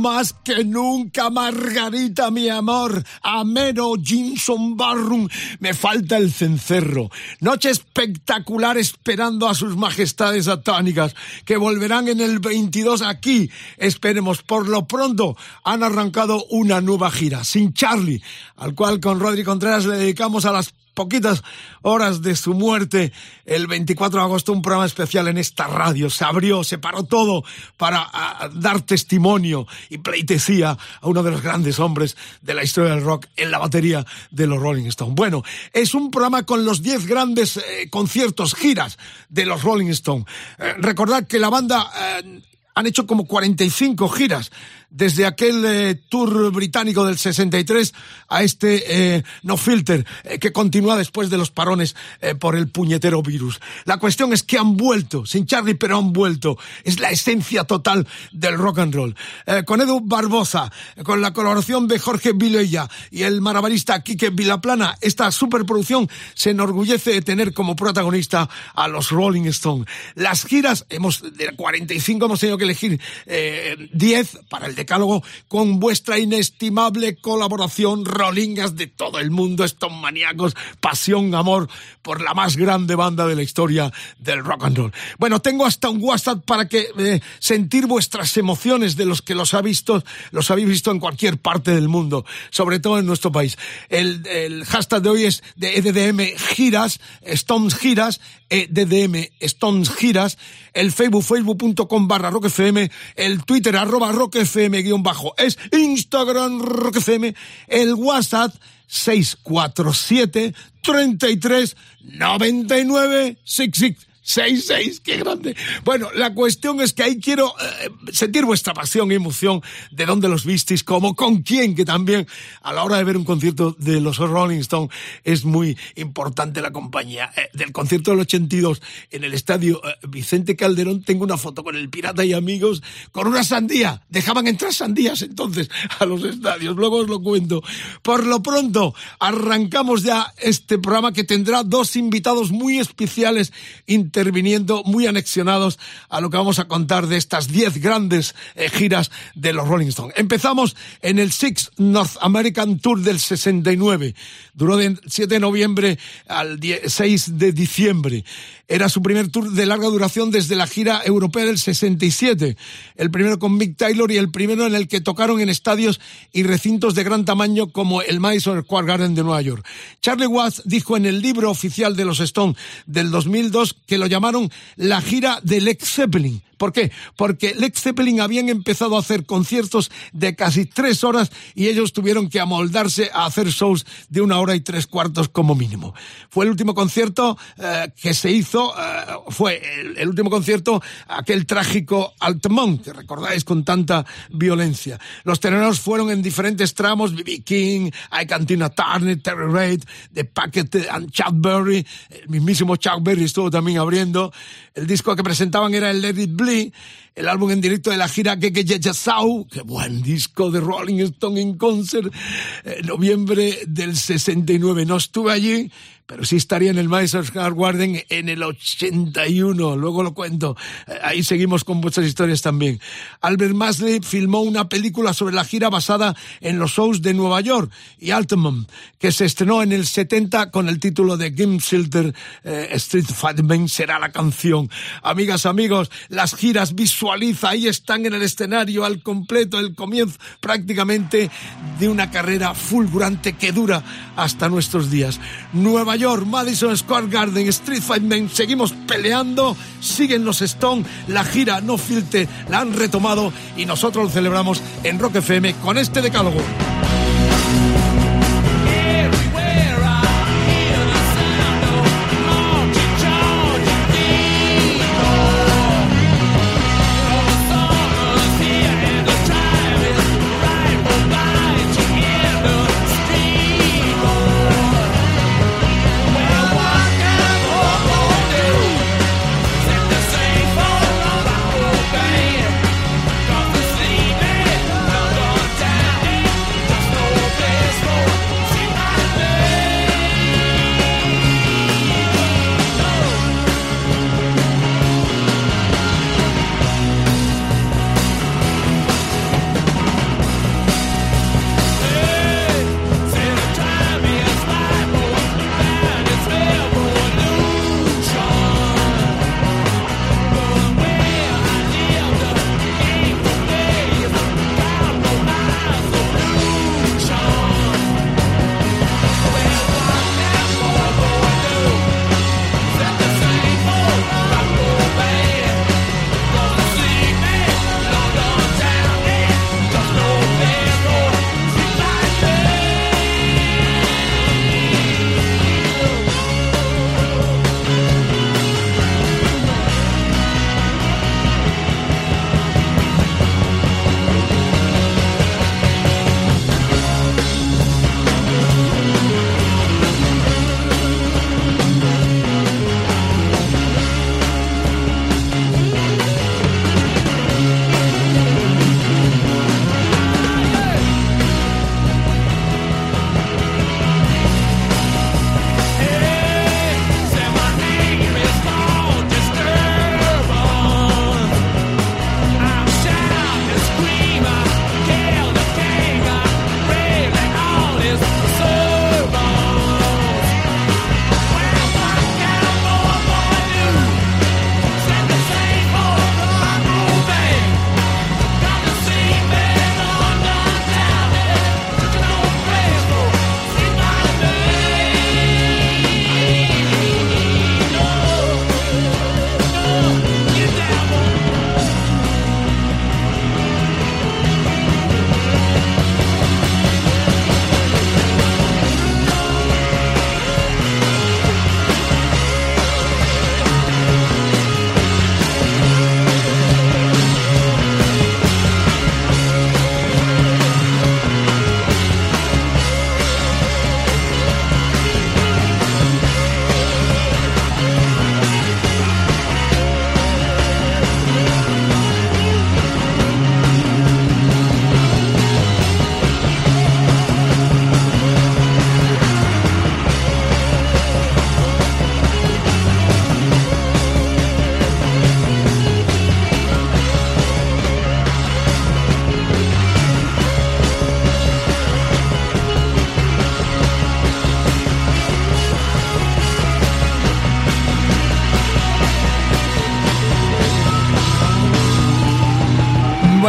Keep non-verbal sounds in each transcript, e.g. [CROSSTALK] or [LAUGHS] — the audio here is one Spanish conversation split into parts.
Más que nunca, Margarita, mi amor. Ameno Jinson Barrum. Me falta el cencerro. Noche espectacular esperando a sus majestades atónicas, que volverán en el 22 aquí. Esperemos, por lo pronto han arrancado una nueva gira, sin Charlie, al cual con Rodri Contreras le dedicamos a las poquitas horas de su muerte, el 24 de agosto, un programa especial en esta radio. Se abrió, se paró todo para dar testimonio y pleitesía a uno de los grandes hombres de la historia del rock en la batería de los Rolling Stones. Bueno, es un programa con los 10 grandes eh, conciertos, giras de los Rolling Stones. Eh, recordad que la banda eh, han hecho como 45 giras desde aquel eh, tour británico del 63 a este eh, No Filter, eh, que continúa después de los parones eh, por el puñetero virus. La cuestión es que han vuelto, sin Charlie, pero han vuelto. Es la esencia total del rock and roll. Eh, con Edu Barbosa, con la colaboración de Jorge Vilella y el maravilista Quique Vilaplana, esta superproducción se enorgullece de tener como protagonista a los Rolling Stones. Las giras, hemos, de 45 hemos tenido que elegir eh, 10 para el decálogo con vuestra inestimable colaboración, rolingas de todo el mundo, estos maníacos, pasión, amor por la más grande banda de la historia del rock and roll. Bueno, tengo hasta un WhatsApp para que eh, sentir vuestras emociones de los que los ha visto, los habéis visto en cualquier parte del mundo, sobre todo en nuestro país. El, el hashtag de hoy es de EDDM Giras, Stones Giras, EDDM Stones Giras, el Facebook, facebook.com barra Rock FM, el Twitter arroba Rock FM guion bajo, es Instagram Rock FM, el WhatsApp 647 33 99 66. 6-6, qué grande. Bueno, la cuestión es que ahí quiero eh, sentir vuestra pasión y emoción de dónde los visteis, cómo, con quién, que también a la hora de ver un concierto de los Rolling Stones es muy importante la compañía. Eh, del concierto del 82 en el estadio eh, Vicente Calderón tengo una foto con el Pirata y amigos con una sandía. Dejaban entrar sandías entonces a los estadios, luego os lo cuento. Por lo pronto, arrancamos ya este programa que tendrá dos invitados muy especiales interviniendo muy anexionados a lo que vamos a contar de estas 10 grandes eh, giras de los Rolling Stones. Empezamos en el Six North American Tour del 69. Duró del 7 de noviembre al 6 de diciembre. Era su primer tour de larga duración desde la gira europea del 67. El primero con Mick Taylor y el primero en el que tocaron en estadios y recintos de gran tamaño como el Madison Square Garden de Nueva York. Charlie Watts dijo en el libro oficial de los Stones del 2002 que lo llamaron la gira de Led Zeppelin. ¿Por qué? Porque Led Zeppelin habían empezado a hacer conciertos de casi tres horas y ellos tuvieron que amoldarse a hacer shows de una hora y tres cuartos como mínimo. Fue el último concierto eh, que se hizo, eh, fue el, último concierto, aquel trágico Altamont, que recordáis con tanta violencia. Los terrenos fueron en diferentes tramos, B.B. King, I Cantina Turner, Terry Reid, The Packet and Chuck Berry, el mismísimo Chuck Berry estuvo también abriendo. El disco que presentaban era el Let It el álbum en directo de la gira Keke Sau, qué buen disco de Rolling Stone en concert, en noviembre del 69. No estuve allí, pero sí estaría en el Madison Square Garden en el 81, luego lo cuento. Ahí seguimos con vuestras historias también. Albert Masley filmó una película sobre la gira basada en los shows de Nueva York y Altamont, que se estrenó en el 70 con el título de Game Shelter eh, Street Fighting será la canción. Amigas, amigos, las giras visualiza, ahí están en el escenario al completo, el comienzo prácticamente de una carrera fulgurante que dura hasta nuestros días. Nueva Madison Square Garden, Street Fight Men, seguimos peleando, siguen los Stone, la gira No Filte la han retomado y nosotros lo celebramos en Rock FM con este decálogo.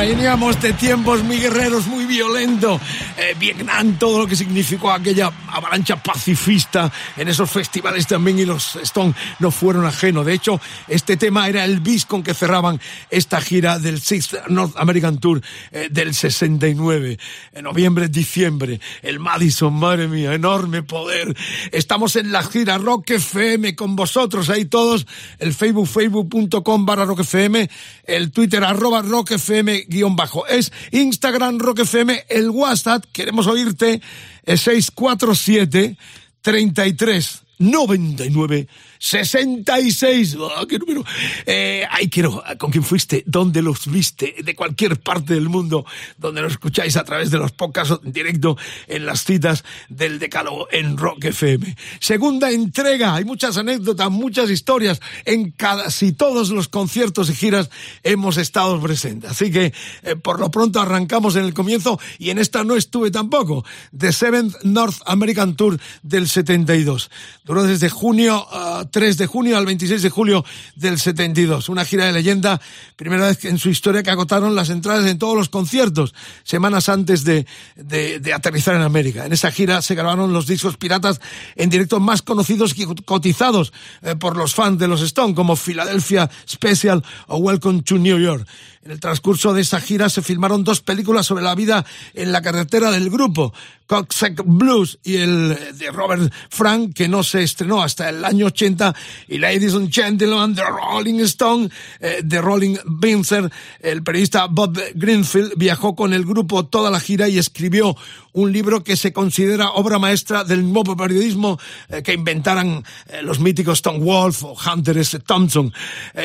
Veníamos de tiempos muy guerreros, muy violentos. Eh, Vietnam, todo lo que significó aquella avalancha pacifista en esos festivales también y los Stone no fueron ajenos. De hecho, este tema era el bis con que cerraban esta gira del Sixth North American Tour eh, del 69. En noviembre, diciembre, el Madison, madre mía, enorme poder. Estamos en la gira Rock FM con vosotros ahí todos. El Facebook, facebook.com barra Rock FM, el Twitter arroba Rock FM guion bajo. Es Instagram Rock FM, el WhatsApp, queremos oírte, es 647 33 99 66. Oh, ¡Qué número! Eh, ay, quiero, ¿con quién fuiste? ¿Dónde los viste? De cualquier parte del mundo donde lo escucháis a través de los podcasts en directo en las citas del Decálogo en Rock FM. Segunda entrega. Hay muchas anécdotas, muchas historias. En casi todos los conciertos y giras hemos estado presentes. Así que, eh, por lo pronto, arrancamos en el comienzo y en esta no estuve tampoco. The Seventh North American Tour del 72. Duró desde junio a 3 de junio al 26 de julio del 72. Una gira de leyenda, primera vez en su historia que agotaron las entradas en todos los conciertos, semanas antes de, de, aterrizar en América. En esa gira se grabaron los discos piratas en directo más conocidos y cotizados eh, por los fans de los Stone, como Philadelphia Special o Welcome to New York. En el transcurso de esa gira se filmaron dos películas sobre la vida en la carretera del grupo, Coxsack Blues y el de Robert Frank, que no se estrenó hasta el año 80, y Ladies and Gentlemen, The Rolling Stone, eh, The Rolling Vincer. El periodista Bob Greenfield viajó con el grupo toda la gira y escribió un libro que se considera obra maestra del nuevo periodismo eh, que inventaran eh, los míticos Tom Wolf o Hunter S. Thompson,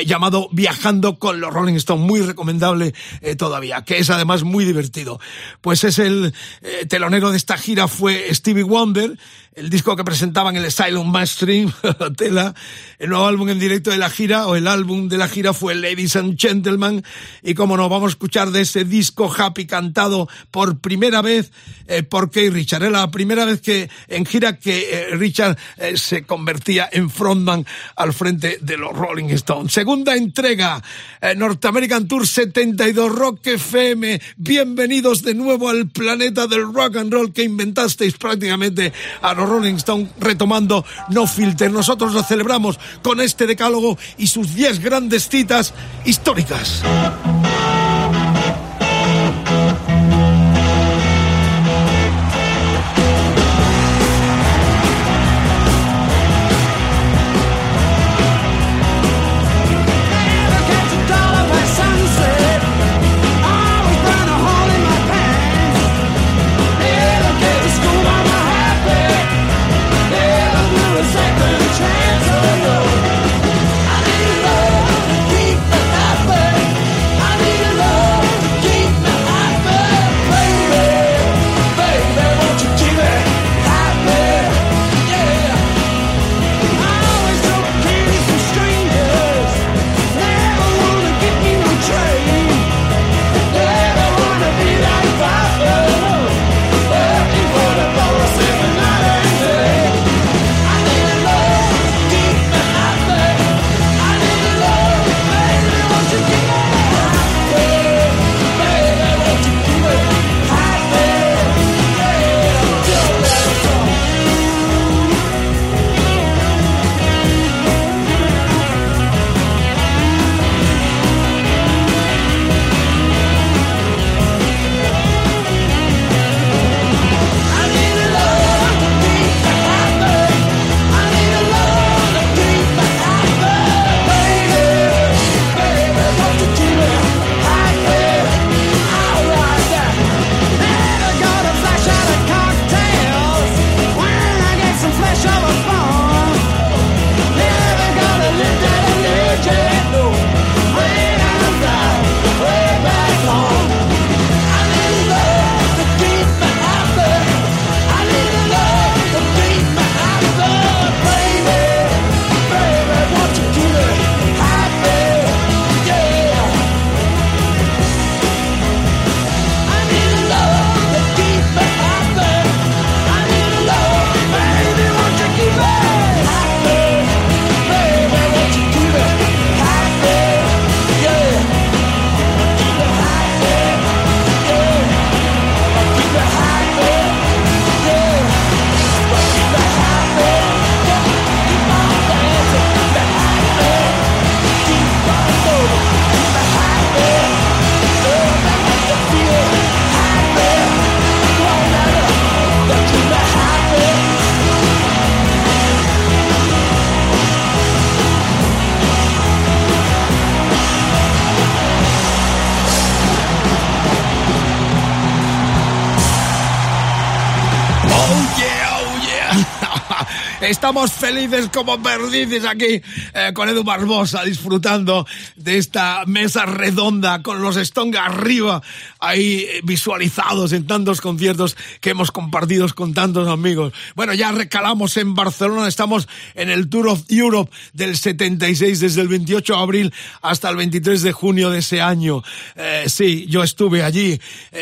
llamado Viajando con los Rolling Stone, muy recomendable todavía, que es además muy divertido. Pues es el telonero de esta gira fue Stevie Wonder, el disco que presentaban el Asylum Mainstream, [LAUGHS] tela, el nuevo álbum en directo de la gira, o el álbum de la gira fue Ladies and Gentlemen, y como nos vamos a escuchar de ese disco Happy cantado por primera vez eh, por Kay Richard. Era la primera vez que en gira que eh, Richard eh, se convertía en frontman al frente de los Rolling Stones. Segunda entrega, North American Tour 72 Rock FM. Bienvenidos de nuevo al planeta del rock and roll que inventasteis prácticamente a Rolling Stone retomando No Filter. Nosotros lo celebramos con este decálogo y sus 10 grandes citas históricas. Estamos felices como perdices aquí eh, con Edu Barbosa disfrutando de esta mesa redonda con los Stone arriba ahí eh, visualizados en tantos conciertos que hemos compartido con tantos amigos. Bueno, ya recalamos en Barcelona, estamos en el Tour of Europe del 76 desde el 28 de abril hasta el 23 de junio de ese año. Eh, sí, yo estuve allí,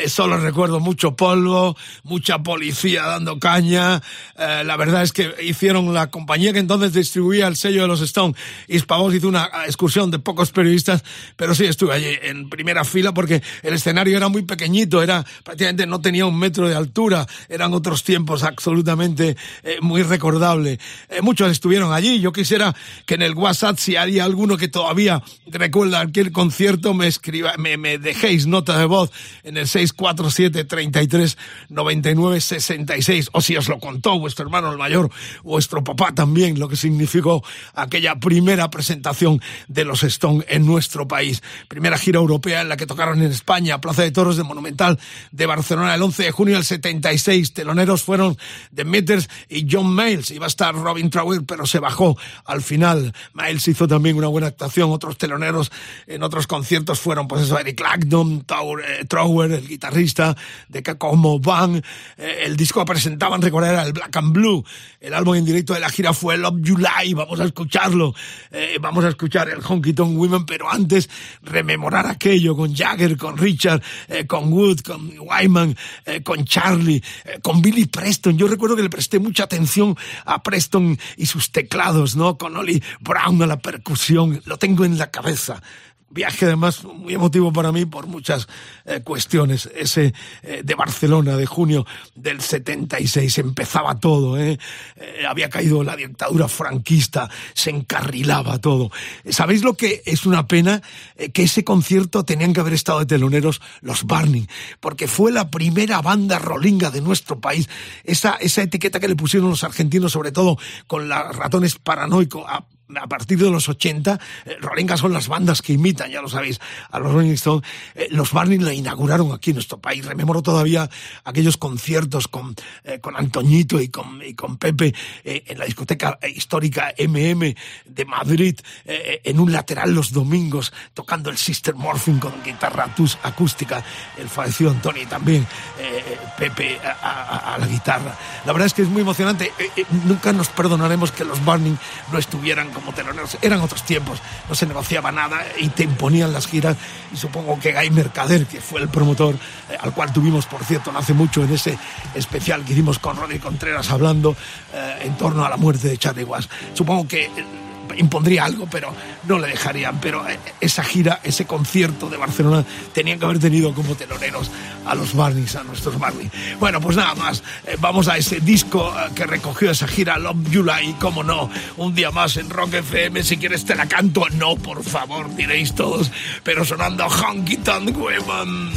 solo recuerdo mucho polvo, mucha policía dando caña. la verdad es que hicieron la compañía que entonces distribuía el sello de los Stone. Hispavox hizo una excursión de pocos periodistas, pero sí estuve allí en primera fila porque el escenario era muy pequeñito, era prácticamente no tenía un metro de altura, eran otros tiempos absolutamente eh, muy recordable. Eh, muchos estuvieron allí. Yo quisiera que en el WhatsApp, si hay alguno que todavía recuerda aquel concierto, me escriba, me, me dejéis nota de voz en el 647 33 99 66 o si os lo contó vuestro hermano el mayor, vuestro papá también, lo que significó aquella primera presentación de los Stone en nuestro país. Primera gira europea en la que tocaron en España, Plaza de Toros de Monumental de Barcelona el 11 de junio del 76. Teloneros fueron The Meters y John Miles. Iba a estar Robin Trower, pero se bajó al final. Miles hizo también una buena actuación. Otros teloneros en otros conciertos fueron, pues eso, Eric Clapton, eh, Trower, el guitarrista de Como Bang. Eh, el disco que presentaban, recordar, era el Black and Blue. El álbum en directo de la gira fue Love July, vamos a escucharlo, eh, vamos a escuchar el Honky Tonk Women, pero antes rememorar aquello con Jagger, con Richard, eh, con Wood, con Wyman, eh, con Charlie, con Billy Preston. Yo recuerdo que le presté mucha atención a Preston y sus teclados, ¿no? Con Oli Brown a la percusión, lo tengo en la cabeza viaje además muy emotivo para mí por muchas eh, cuestiones. Ese eh, de Barcelona de junio del 76 empezaba todo, ¿eh? había caído la dictadura franquista, se encarrilaba todo. ¿Sabéis lo que es una pena? que ese concierto tenían que haber estado de teloneros los Barney, porque fue la primera banda rolinga de nuestro país. Esa, esa etiqueta que le pusieron los argentinos, sobre todo con los ratones paranoicos, partir de los 80, eh, Rolinga son las bandas que imitan, ya lo sabéis, a los Rolling Stones. Eh, los Barney la inauguraron aquí en nuestro país. Rememoro todavía aquellos conciertos con, eh, con Antoñito y con, y con Pepe en la discoteca histórica MM de Madrid, en un lateral los domingos, tocando el Sister Morphine con guitarra acústica. El fallecido Antonio también, Pepe a, la guitarra. La verdad es que es muy emocionante. nunca nos perdonaremos que los Barney no estuvieran como teloneros. Eran otros tiempos, no se negociaba nada y te imponían las giras. Y supongo que Guy Mercader, que fue el promotor, eh, al cual tuvimos, por cierto, no hace mucho en ese especial que hicimos con Ronnie Contreras hablando eh, en torno a la muerte de Charlie Watts. Supongo que impondría algo, pero no le dejarían. Pero eh, esa gira, ese concierto de Barcelona, tenían que haber tenido como teloneros a los Barneys, a nuestros Barney. Bueno, pues nada más, eh, vamos a ese disco eh, que recogió esa gira, Love July, y cómo no, un día más en Rock FM, si quieres te la canto, no, por favor, diréis todos, pero sonando Honky Tonk Women.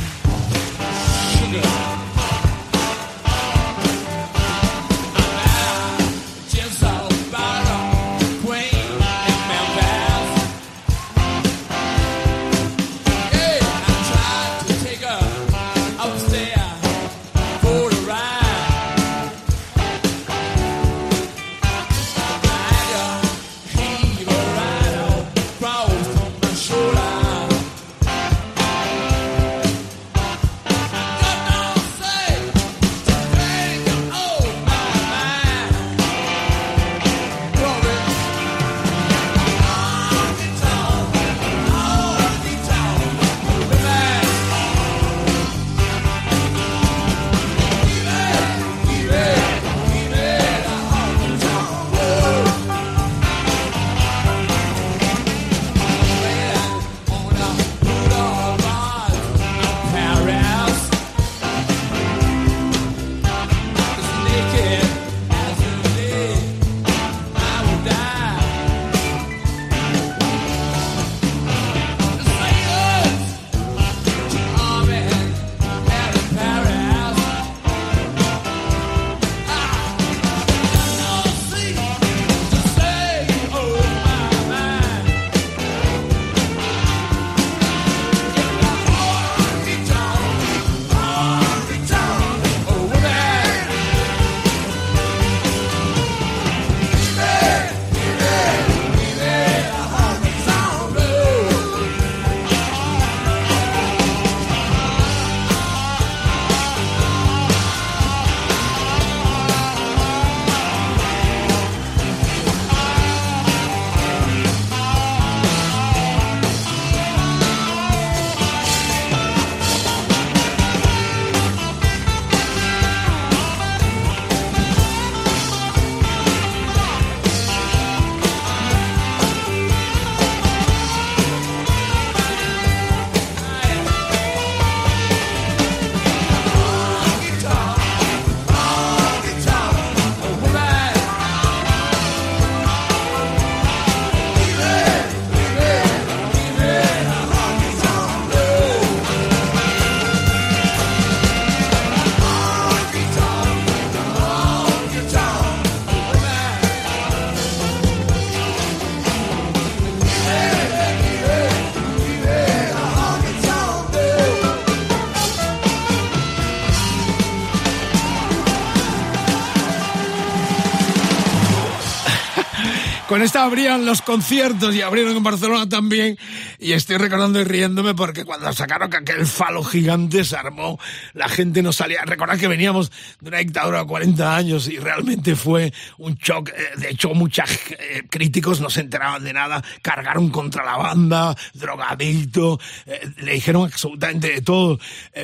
Con esta abrían los conciertos y abrieron en Barcelona también. Y estoy recordando y riéndome porque cuando sacaron que aquel falo gigante se armó, la gente no salía. Recordad que veníamos de una dictadura de 40 años y realmente fue un shock. Eh, de hecho, muchos eh, críticos no se enteraban de nada. Cargaron contra la banda, drogadicto, eh, le dijeron absolutamente de todo.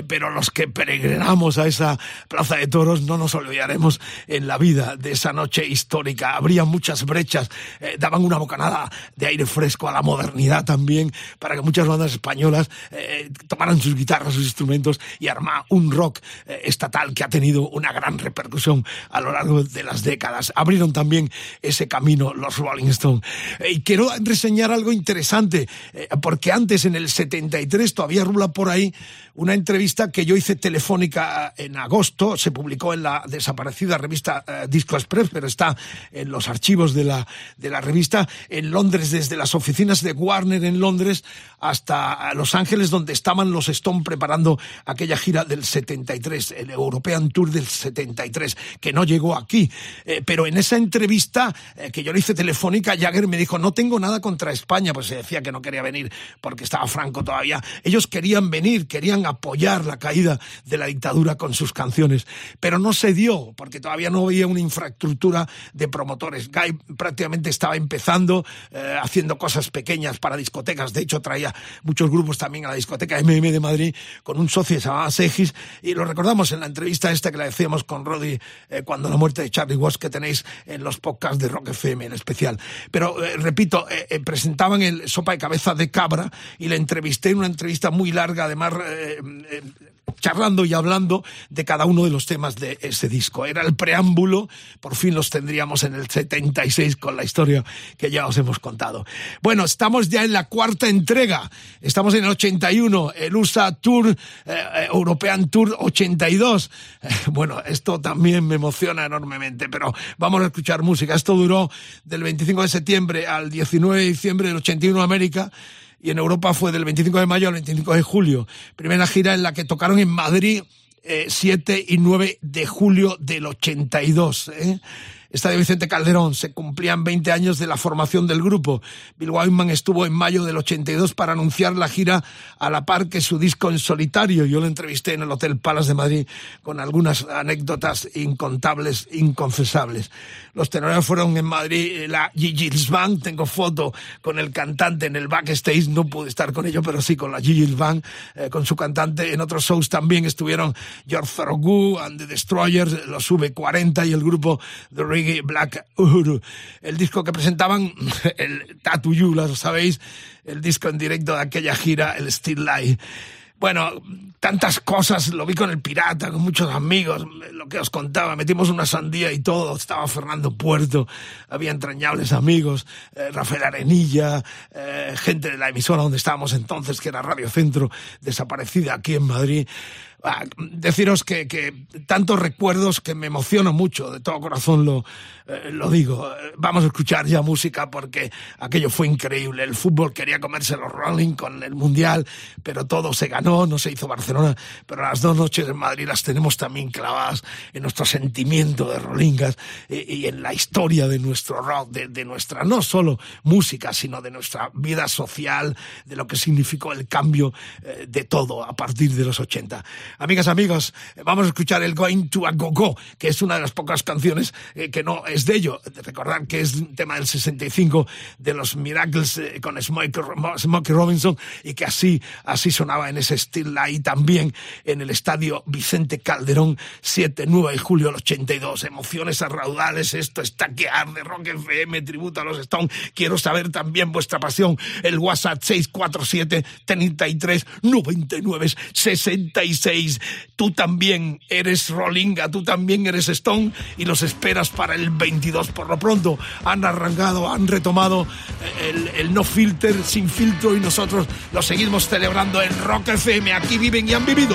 pero los que peregrinamos a esa plaza de toros no nos olvidaremos en la vida de esa noche histórica. Habría muchas brechas daban una bocanada de aire fresco a la modernidad también, para que muchas bandas españolas eh, tomaran sus guitarras, sus instrumentos y armar un rock eh, estatal que ha tenido una gran repercusión a lo largo de las décadas. Abrieron también ese camino los Rolling Stones. y quiero reseñar algo interesante, porque antes, en el 73, todavía rula por ahí una entrevista que yo hice telefónica en agosto, se publicó en la desaparecida revista Disco Express, pero está en los archivos de la, de la revista en Londres, desde las oficinas de Warner en Londres hasta Los Ángeles, donde estaban los Stone preparando aquella gira del 73, el European Tour del 73, que no llegó aquí. Eh, pero en esa entrevista eh, que yo le hice telefónica, Jagger me dijo, no tengo nada contra España, pues se decía que no quería venir porque estaba Franco todavía. Ellos querían venir, querían apoyar la caída de la dictadura con sus canciones, pero no se dio porque todavía no había una infraestructura de promotores. Guy prácticamente estaba empezando, eh, haciendo cosas pequeñas para discotecas. De hecho, traía muchos grupos también a la discoteca MM de Madrid con un socio que se llamaba Segis. Y lo recordamos en la entrevista esta que le decíamos con Roddy eh, cuando la muerte de Charlie Watts que tenéis en los podcasts de Rock FM en especial. Pero, eh, repito, presentaban el Sopa de Cabeza de Cabra y le entrevisté en una entrevista muy larga, además charlando y hablando de cada uno de los temas de ese disco. Era el preámbulo, por fin los tendríamos en el 76 con la historia que ya os hemos contado. Bueno, estamos ya en la cuarta entrega, estamos en el 81, el USA Tour, eh, eh, European Tour 82. bueno, esto también me emociona enormemente, pero vamos a escuchar música. Esto duró del 25 de septiembre al 19 de diciembre del 81 en América y en Europa fue del 25 de mayo al 25 de julio. Primera gira en la que tocaron en Madrid 7 eh, y 9 de julio del 82. ¿eh? Estadio Vicente Calderón. Se cumplían 20 años de la formación del grupo. Bill Wyman estuvo en mayo del 82 para anunciar la gira a la par que su disco en solitario. Yo lo entrevisté en el Hotel Palas de Madrid con algunas anécdotas incontables, inconfesables. Los tenores fueron en Madrid la Gigi Band. Tengo foto con el cantante en el backstage. No pude estar con ellos, pero sí con la Gigi Band, eh, con su cantante. En otros shows también estuvieron George Thorogood and the Destroyers, los V40 y el grupo The Ring Black Uhuru. El disco que presentaban, [LAUGHS] el Tattoo You, lo sabéis, el disco en directo de aquella gira, el Still Life. Bueno, tantas cosas, lo vi con el pirata, con muchos amigos, lo que os contaba, metimos una sandía y todo, estaba Fernando Puerto, había entrañables amigos, eh, Rafael Arenilla, eh, gente de la emisora donde estábamos entonces, que era Radio Centro, desaparecida aquí en Madrid. Ah, deciros que, que, tantos recuerdos que me emociono mucho, de todo corazón lo, eh, lo digo. Vamos a escuchar ya música porque aquello fue increíble. El fútbol quería comerse los Rolling con el Mundial, pero todo se ganó, no se hizo Barcelona, pero las dos noches en Madrid las tenemos también clavadas en nuestro sentimiento de Rollingas y, en la historia de nuestro rock, de, nuestra no solo música, sino de nuestra vida social, de lo que significó el cambio eh, de todo a partir de los 80. Amigas, amigos, vamos a escuchar el Going to a Go Go, que es una de las pocas canciones eh, que no es de ello. Recordar que es un tema del 65 de los Miracles eh, con Smokey, Robinson y que así, así sonaba en ese estilo ahí también en el estadio Vicente Calderón 7, 9 de julio del 82. Emociones a raudales, esto está que arde, Rock FM, tributo a los Stones. Quiero saber también vuestra pasión. El WhatsApp 647 33 99 66 tú también eres Rollinga, tú también eres Stone y los esperas para el 22. Por lo pronto han arrancado, han retomado el, el no filter, sin filtro y nosotros lo seguimos celebrando en Rock FM. Aquí viven y han vivido.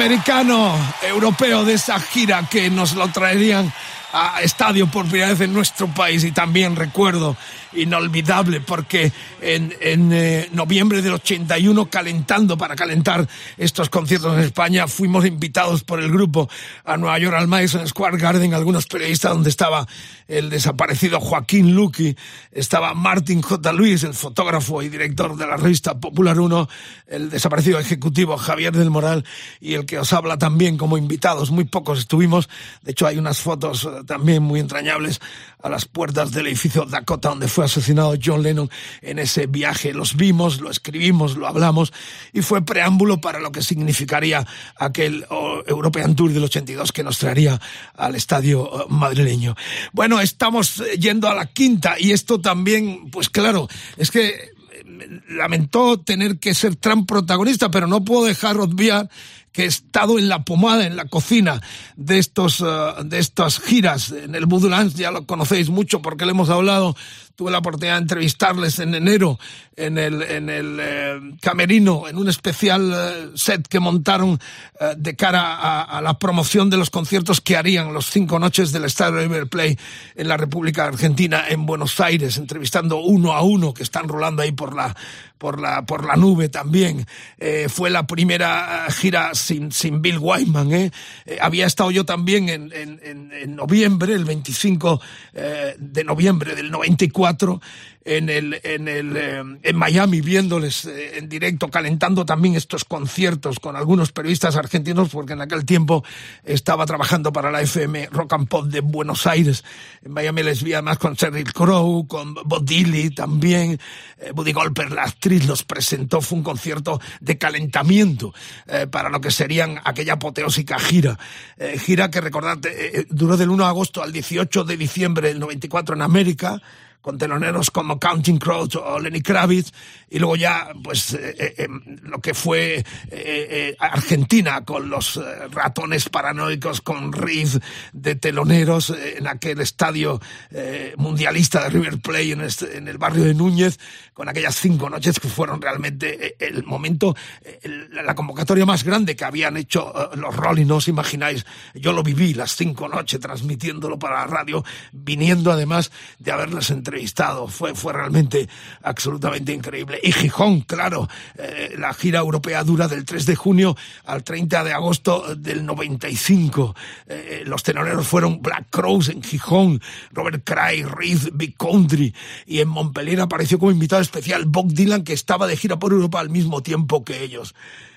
Americano, europeo de esa gira que nos lo traerían a estadio por primera vez en nuestro país y también recuerdo inolvidable porque en, en eh, noviembre del 81 calentando para calentar estos conciertos en España fuimos invitados por el grupo a Nueva York al Madison Square Garden. Algunos periodistas donde estaba el desaparecido Joaquín Luqui estaba Martin J. Luis el fotógrafo y director de la revista Popular 1 el desaparecido ejecutivo Javier del Moral y el que os habla también como invitados. Muy pocos estuvimos. De hecho hay unas fotos eh, también muy entrañables a las puertas del edificio Dakota donde fue asesinado John Lennon en ese viaje. Los vimos, lo escribimos, lo hablamos y fue preámbulo para lo que significaría aquel European Tour del 82 que nos traería al estadio eh, madrileño. Bueno, estamos yendo a la quinta y esto también, pues claro, es que eh, lamentó tener que ser tan protagonista, pero no puedo dejar obviar que he estado en la pomada, en la cocina de estos, de estas giras en el Budulans, ya lo conocéis mucho porque le hemos hablado tuve la oportunidad de entrevistarles en enero en el, en el eh, camerino, en un especial eh, set que montaron eh, de cara a, la promoción de los conciertos que harían los cinco noches del Estadio River Play en la República Argentina, en Buenos Aires, entrevistando uno a uno que están rolando ahí por la, por la, por la nube también. fue la primera gira sin, sin Bill Wyman. ¿eh? había estado yo también en, en, en noviembre, el 25 de noviembre del 94 en, el, en, el, eh, en Miami viéndoles eh, en directo, calentando también estos conciertos con algunos periodistas argentinos, porque en aquel tiempo estaba trabajando para la FM Rock and Pop de Buenos Aires. En Miami les vi además con Sheryl Crow, con Bob Dylan también. Eh, Buddy Golper, la actriz, los presentó. Fue un concierto de calentamiento para lo que serían aquella apoteósica gira. gira que, recordad, duró del 1 de agosto al 18 de diciembre del 94 en América con teloneros como Counting Crows o Lenny Kravitz, y luego ya, pues, eh, eh, em, lo que fue eh, Argentina con los ratones paranoicos, con Riff de teloneros en aquel estadio mundialista de River Plate en, este, el barrio de Núñez, con aquellas cinco noches que fueron realmente el momento, la convocatoria más grande que habían hecho los Rolling, no os imagináis, yo lo viví las cinco noches transmitiéndolo para la radio, viniendo además de haberles entre Fue, realmente absolutamente increíble. Y Gijón, claro, eh, la gira europea dura del 3 de junio al 30 de agosto del 95. Eh, los tenoreros fueron Black Crows en Gijón, Robert Cray, Reed, Big Country. Y en Montpellier apareció como invitado especial Bob Dylan, que estaba de gira por Europa al mismo tiempo que ellos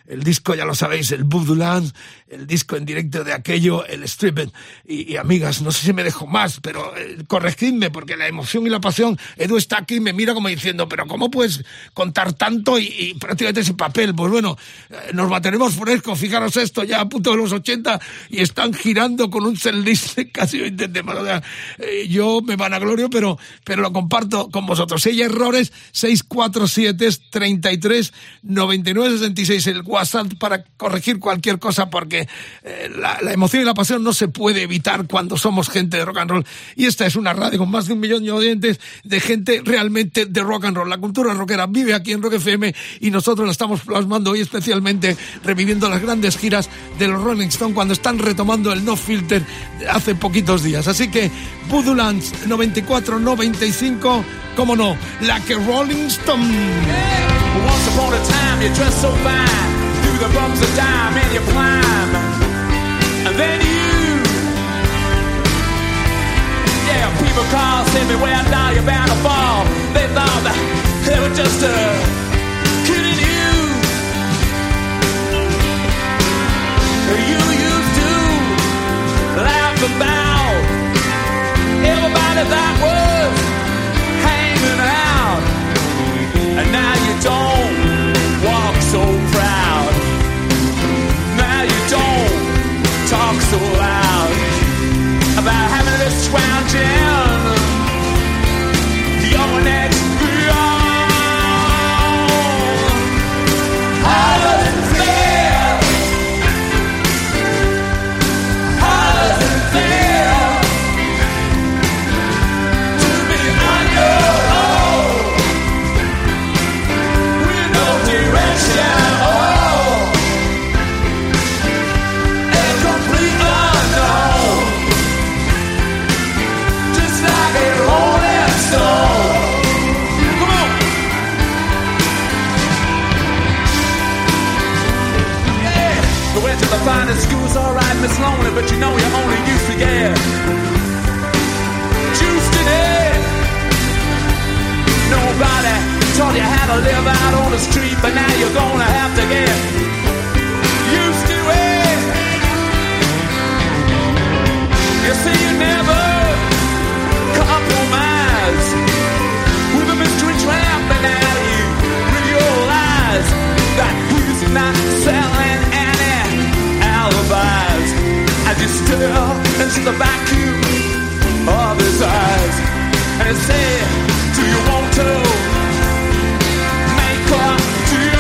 el disco, ya lo sabéis, el Voodooland, el disco en directo de aquello, el Stripped. Y, amigas, no sé si me dejo más, pero eh, corregidme, porque la emoción y la pasión, Edu está aquí y me mira como diciendo, pero ¿cómo puedes contar tanto y, prácticamente ese papel? Pues bueno, eh, nos mantenemos frescos, fijaros esto, ya a punto de los 80 y están girando con un setlist casi 20 temas. O sea, eh, yo me van a glorio, pero, pero lo comparto con vosotros. Si hay errores, 647 33 99 66 el WhatsApp para corregir cualquier cosa porque eh, la, emoción y la pasión no se puede evitar cuando somos gente de rock and roll. Y esta es una radio con más de un millón de oyentes de gente realmente de rock and roll. La cultura rockera vive aquí en Rock FM y nosotros la estamos plasmando hoy especialmente reviviendo las grandes giras de los Rolling Stones cuando están retomando el No Filter hace poquitos días. Así que Budulans 94-95, cómo no, la que Rolling Stone. Once upon a time so fine. the dime and. Then you, yeah, people call, say me where now you're bound to fall. They thought that they were just uh, kidding you. You used to laugh about everybody that was hanging out, and now you don't wound down. Sometimes it's lonely, but you know you're only used to get juiced in it. Nobody taught you how to live out on the street, but now you're gonna have to get used to it. You see, you never compromise with a mystery trap, but now you realize that he's not selling as you stare into the vacuum of his eyes and said, Do you want to make up to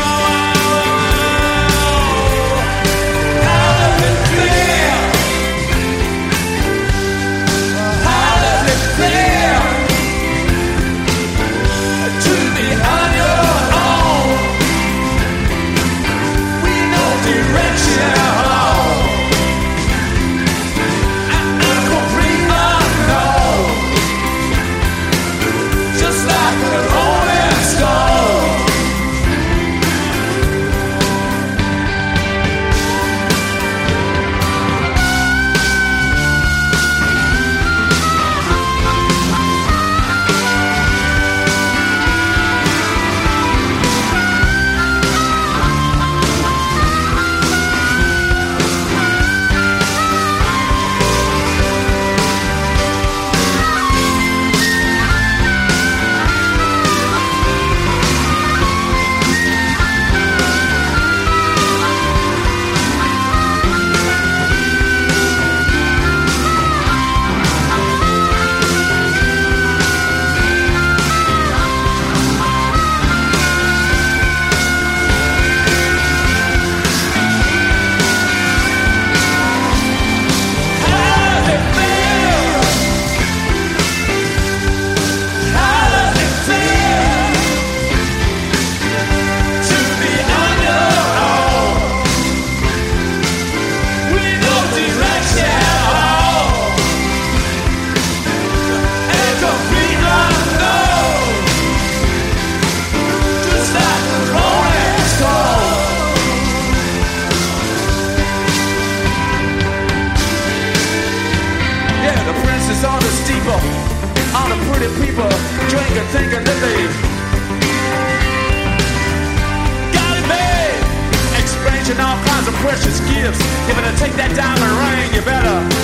precious gifts. You better take that diamond ring, you better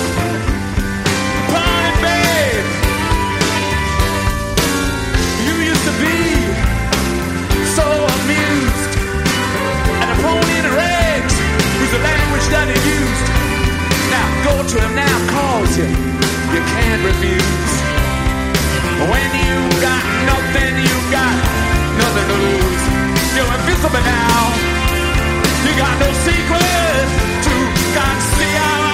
it, babe. You used to be so amused. And a pony in rags was the language that he used. Now go to him now, calls you. You can't refuse. When you got nothing, you got nothing to lose. You're invisible now. You got no secrets to conceal.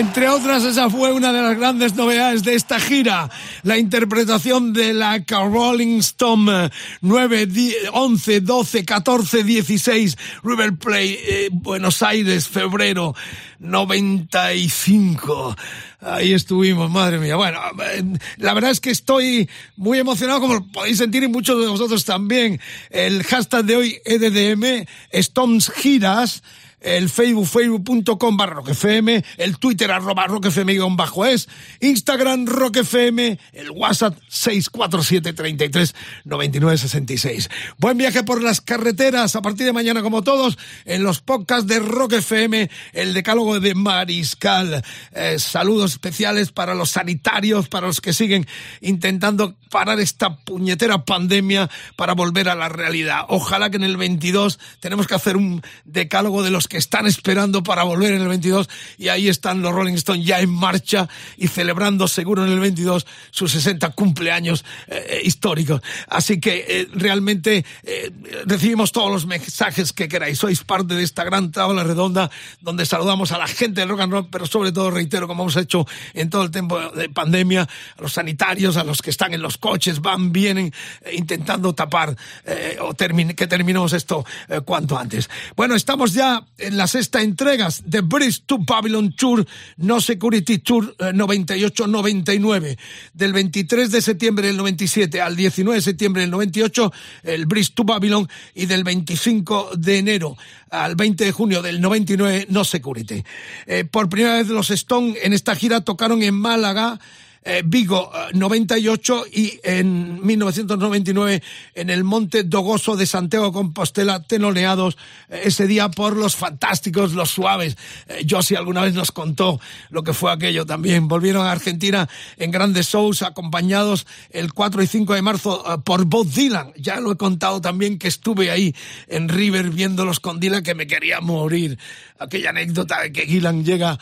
Entre otras, esa fue una de las grandes novedades de esta gira, la interpretación de la Rolling Stone 9, 11, 12, 14, 16, River Plate, eh, Buenos Aires, febrero 95. Ahí estuvimos, madre mía. Bueno, eh, la verdad es que estoy muy emocionado, como podéis sentir y muchos de vosotros también. El hashtag de hoy, EDDM, Stones Giras el Facebook, facebook.com barra roquefm, el Twitter arroba roquefm bajo es, Instagram roquefm, el WhatsApp 647 33 99 66. Buen viaje por las carreteras a partir de mañana como todos en los podcasts de Rock FM, el decálogo de Mariscal. Eh, saludos especiales para los sanitarios, para los que siguen intentando parar esta puñetera pandemia para volver a la realidad. Ojalá que en el 22 tenemos que hacer un decálogo de los que están esperando para volver en el 22 y ahí están los Rolling Stones ya en marcha y celebrando seguro en el 22 sus 60 cumpleaños eh, eh, históricos. Así que eh, realmente recibimos todos los mensajes que queráis. Sois parte de esta gran tabla redonda donde saludamos a la gente del rock and roll, pero sobre todo reitero, como hemos hecho en todo el tiempo de pandemia, a los sanitarios, a los que están en los coches, van, vienen intentando tapar o que terminemos esto cuanto antes. Bueno, estamos ya la sexta entrega de Bridge to Babylon Tour, No Security Tour 98-99. Del 23 de septiembre del 97 al 19 de septiembre del 98, el Bridge to Babylon, y del 25 de enero al 20 de junio del 99, No Security. Eh, por primera vez los Stone en esta gira tocaron en Málaga, eh, Vigo 98 eh, y en 1999 en el Monte Dogoso de Santiago Compostela, tenoneados eh, ese día por los fantásticos, los suaves. Josie alguna vez nos contó lo que fue aquello también. Volvieron a Argentina en grandes shows acompañados el 4 y 5 de marzo por Bob Dylan. Ya lo he contado también que estuve ahí en River viéndolos con Dylan que me quería morir. Aquella anécdota de que Dylan llega,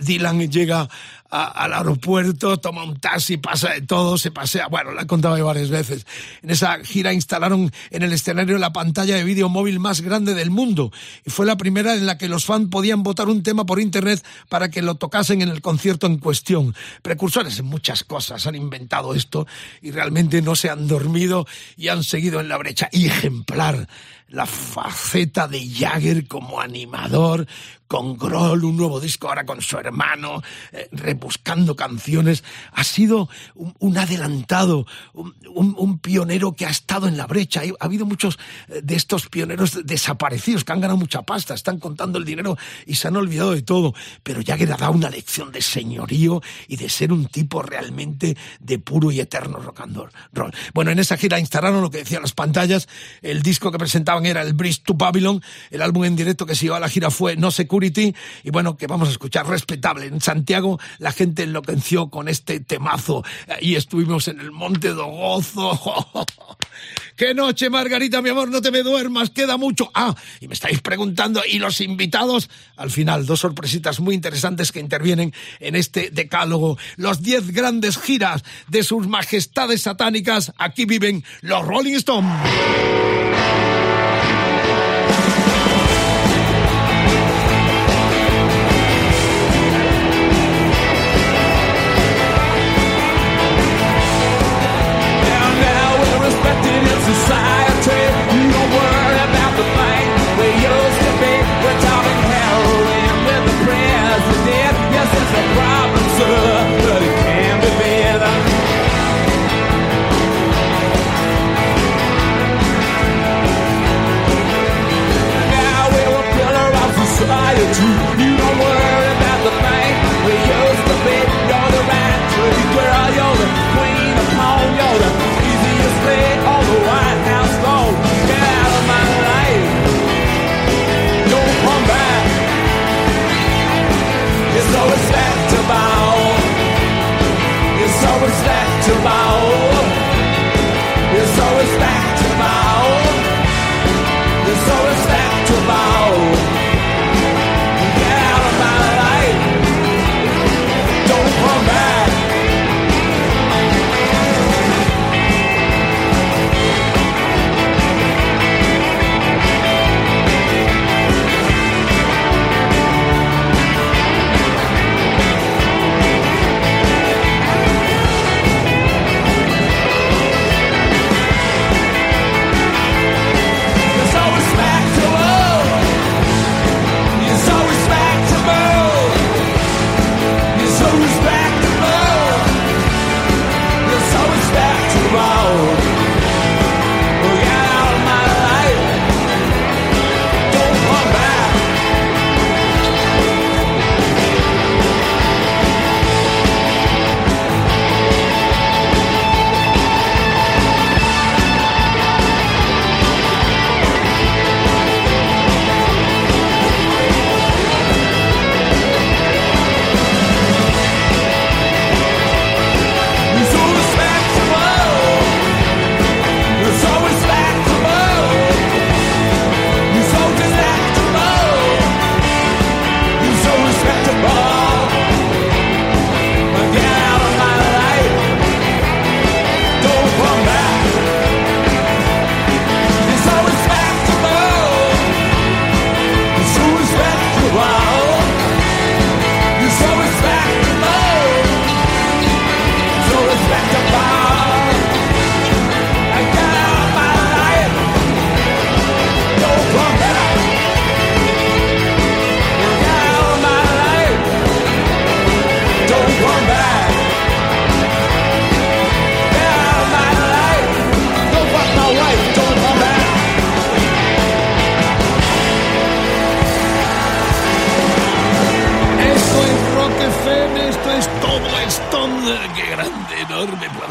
Dylan llega al aeropuerto, toma un taxi, pasa de todo, se pasea. Bueno, la he contado varias veces. En esa gira instalaron en el escenario la pantalla de vídeo móvil más grande del mundo y fue la primera en la que los fans podían votar un tema por internet para que lo tocasen en el concierto en cuestión. Precursores en muchas cosas han inventado esto y realmente no se han dormido y han seguido en la brecha. Ejemplar la faceta de Jagger como animador, con Grohl, un nuevo disco ahora con su hermano, eh, rebuscando canciones. Ha sido un, adelantado, un, pionero que ha estado en la brecha. Ha habido muchos eh, de estos pioneros desaparecidos que han ganado mucha pasta, están contando el dinero y se han olvidado de todo. Pero Jagger ha dado una lección de señorío y de ser un tipo realmente de puro y eterno rock and roll. Bueno, en esa gira instalaron lo que decían las pantallas. El disco que presentaban era el Bridge to Babylon. El álbum en directo que se llevó a la gira fue No sé y bueno, que vamos a escuchar respetable. En Santiago la gente enloqueció con este temazo y estuvimos en el Monte do Gozo. [LAUGHS] ¡Qué noche, Margarita, mi amor! No te me duermas, queda mucho. Ah, y me estáis preguntando, ¿y los invitados? Al final, dos sorpresitas muy interesantes que intervienen en este decálogo. Los diez grandes giras de sus majestades satánicas. Aquí viven los Rolling Stones.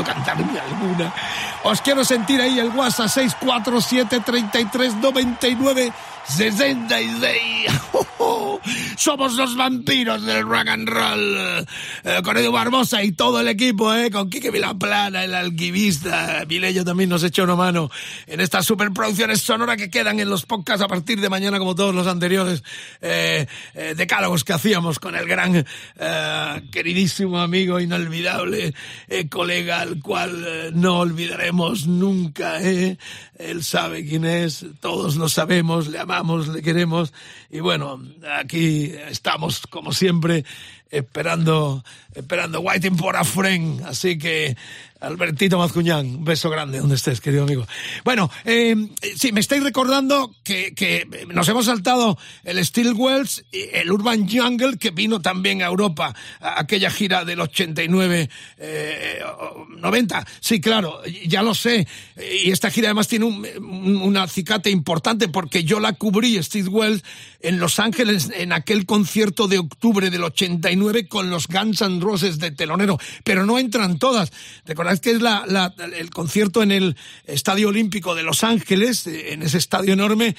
Cantarme alguna. Os quiero sentir ahí el WhatsApp 647 33 99 66. [LAUGHS] Somos los vampiros del rock and roll. Eh, con Edu Barbosa y todo el equipo, ¿eh? Con Quique Vilaplana, el alquimista. Mileyo también nos echó una mano en estas superproducciones sonoras que quedan en los podcasts a partir de mañana, como todos los anteriores eh, eh decálogos que hacíamos con el gran, eh, queridísimo amigo inolvidable, colega al cual no olvidaremos nunca. Él sabe quién es, todos lo sabemos, le amamos, le queremos. Y bueno, aquí estamos, como siempre, esperando, esperando, waiting for a friend. Así que Albertito Mazcuñán, un beso grande donde estés, querido amigo. Bueno, eh, sí, me estáis recordando que, que, nos hemos saltado el Steel Wells, el Urban Jungle, que vino también a Europa, a aquella gira del 89, eh, 90. Sí, claro, ya lo sé. Y esta gira además tiene un, un, acicate importante porque yo la cubrí, Steel Wells, en Los Ángeles, en aquel concierto de octubre del 89 con los Guns N' Roses de telonero. Pero no entran todas. ¿Recordáis que es la, la, el concierto en el Estadio Olímpico de Los Ángeles, eh, en ese estadio enorme,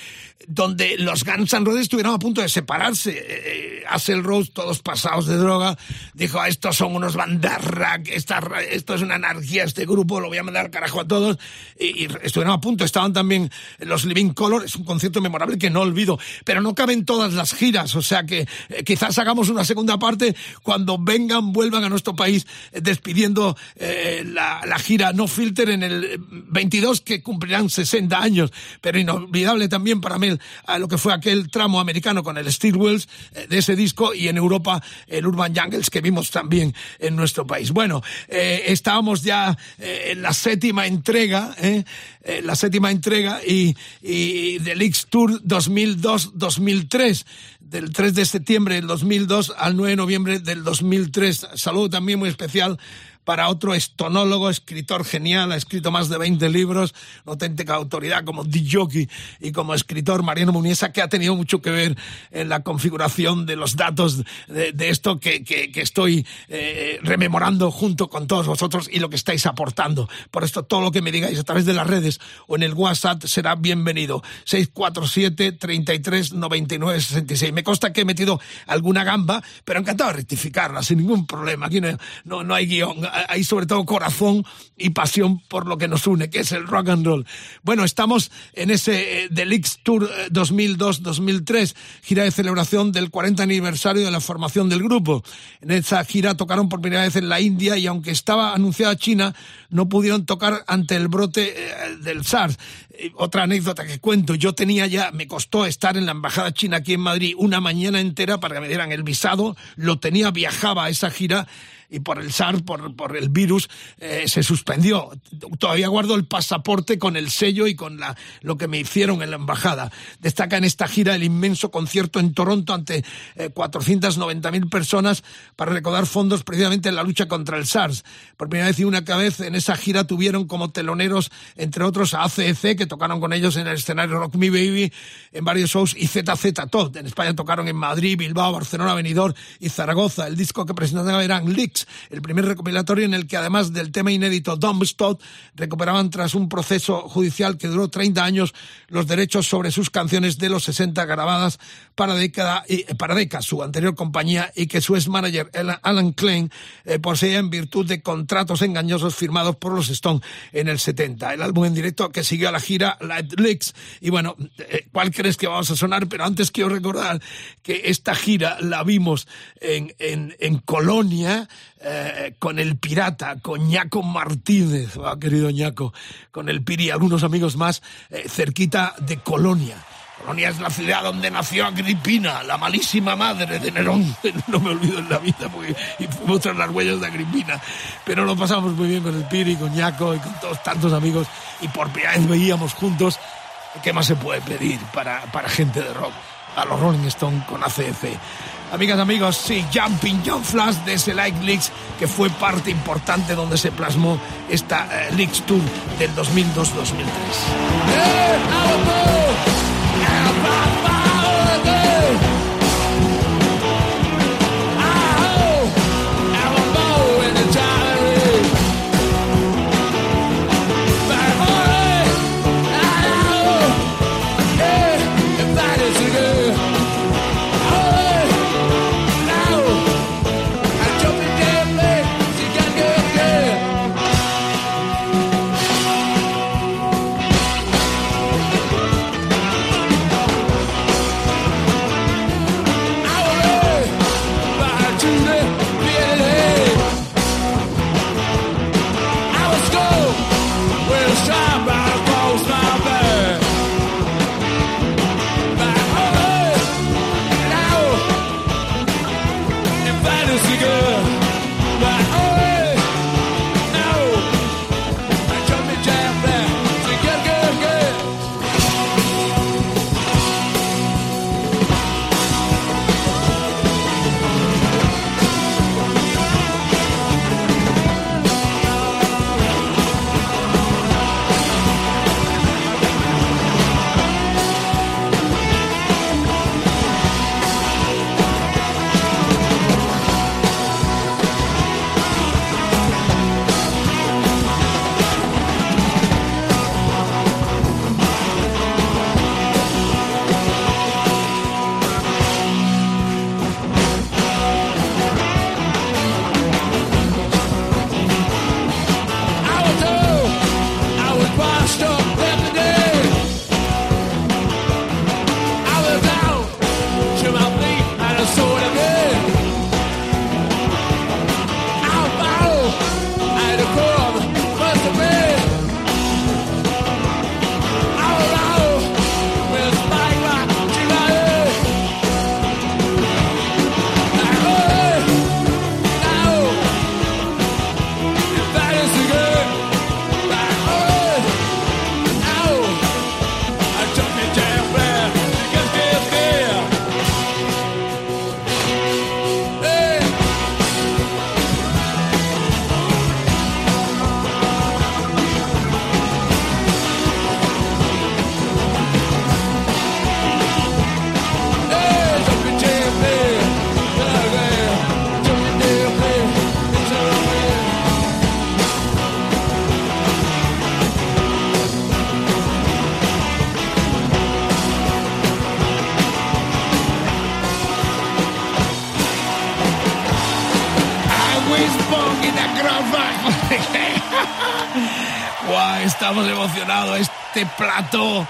donde los Guns N' Roses estuvieron a punto de separarse. Eh, Axel Rose, todos pasados de droga, dijo, estos son unos bandarrack, esto es una anarquía, este grupo, lo voy a mandar carajo a todos. Y, y, estuvieron a punto, estaban también los Living Color, es un concierto memorable que no olvido, pero no caben todas las giras, o sea que eh, quizás hagamos una segunda parte cuando vengan, vuelvan a nuestro país eh, despidiendo eh, la, la, gira. No Filter en el 22 que cumplirán 60 años, pero inolvidable también para mí a lo que fue aquel tramo americano con el Steel Wheels eh, de ese disco y en Europa el Urban Jungles que vimos también en nuestro país. Bueno, eh, estábamos ya eh, en la séptima entrega, eh, la séptima entrega y, y del X Tour 2002-2003 del 3 de septiembre del 2002 al 9 de noviembre del 2003. Saludo también muy especial para otro estonólogo, escritor genial, ha escrito más de 20 libros, una auténtica autoridad como Dijoki y como escritor Mariano Muniesa, que ha tenido mucho que ver en la configuración de los datos de, de esto que, que, que estoy eh, rememorando junto con todos vosotros y lo que estáis aportando. Por esto, todo lo que me digáis a través de las redes o en el WhatsApp será bienvenido. 647 33 99 66. Me consta que he metido alguna gamba, pero encantado de rectificarla sin ningún problema. Aquí no, no, no hay guion hay sobre todo corazón y pasión por lo que nos une, que es el rock and roll. Bueno, estamos en ese eh, Delix Tour 2002-2003, gira de celebración del 40 aniversario de la formación del grupo. En esa gira tocaron por primera vez en la India y aunque estaba anunciada China, no pudieron tocar ante el brote eh, del SARS. Otra anécdota que cuento, yo tenía ya, me costó estar en la embajada china aquí en Madrid una mañana entera para que me dieran el visado, lo tenía, viajaba a esa gira y por el SARS, por, por el virus, eh, se suspendió. Todavía guardo el pasaporte con el sello y con la, lo que me hicieron en la embajada. Destaca en esta gira el inmenso concierto en Toronto ante eh, 490.000 personas para recaudar fondos precisamente en la lucha contra el SARS. Por primera vez y una vez en esa gira tuvieron como teloneros, entre otros, a ACEC, que tocaron con ellos en el escenario Rock Me Baby, en varios shows, y ZZ Top. En España tocaron en Madrid, Bilbao, Barcelona, Benidorm y Zaragoza. El disco que presentaban eran El primer recopilatorio en el que además del tema inédito Dumbstone recuperaban tras un proceso judicial que duró 30 años los derechos sobre sus canciones de los 60 grabadas para década y para Decca, su anterior compañía y que su ex manager Alan Klein eh, poseía en virtud de contratos engañosos firmados por los Stones en el 70. El álbum en directo que siguió a la gira Light Leaks y bueno, eh, ¿cuál crees que vamos a sonar? Pero antes quiero recordar que esta gira la vimos en, en, en Colonia eh, con el pirata, con Ñaco Martínez, oh, querido Ñaco, con el Piri y algunos amigos más, eh, cerquita de Colonia. Colonia es la ciudad donde nació Agripina, la malísima madre de Nerón. [LAUGHS] No me olvido en la vida porque y fuimos tras las huellas de Agripina. Pero lo pasamos muy bien con el Piri, con Ñaco y con todos tantos amigos. Y por primera vez veíamos juntos qué más se puede pedir para, para gente de rock. A los Rolling Stone con ACF. Amigas, amigos, sí, Jumping John Flash de ese Like Leaks, que fue parte importante donde se plasmó esta uh, Leaks Tour del 2002-2003. Estamos emocionados. Este plato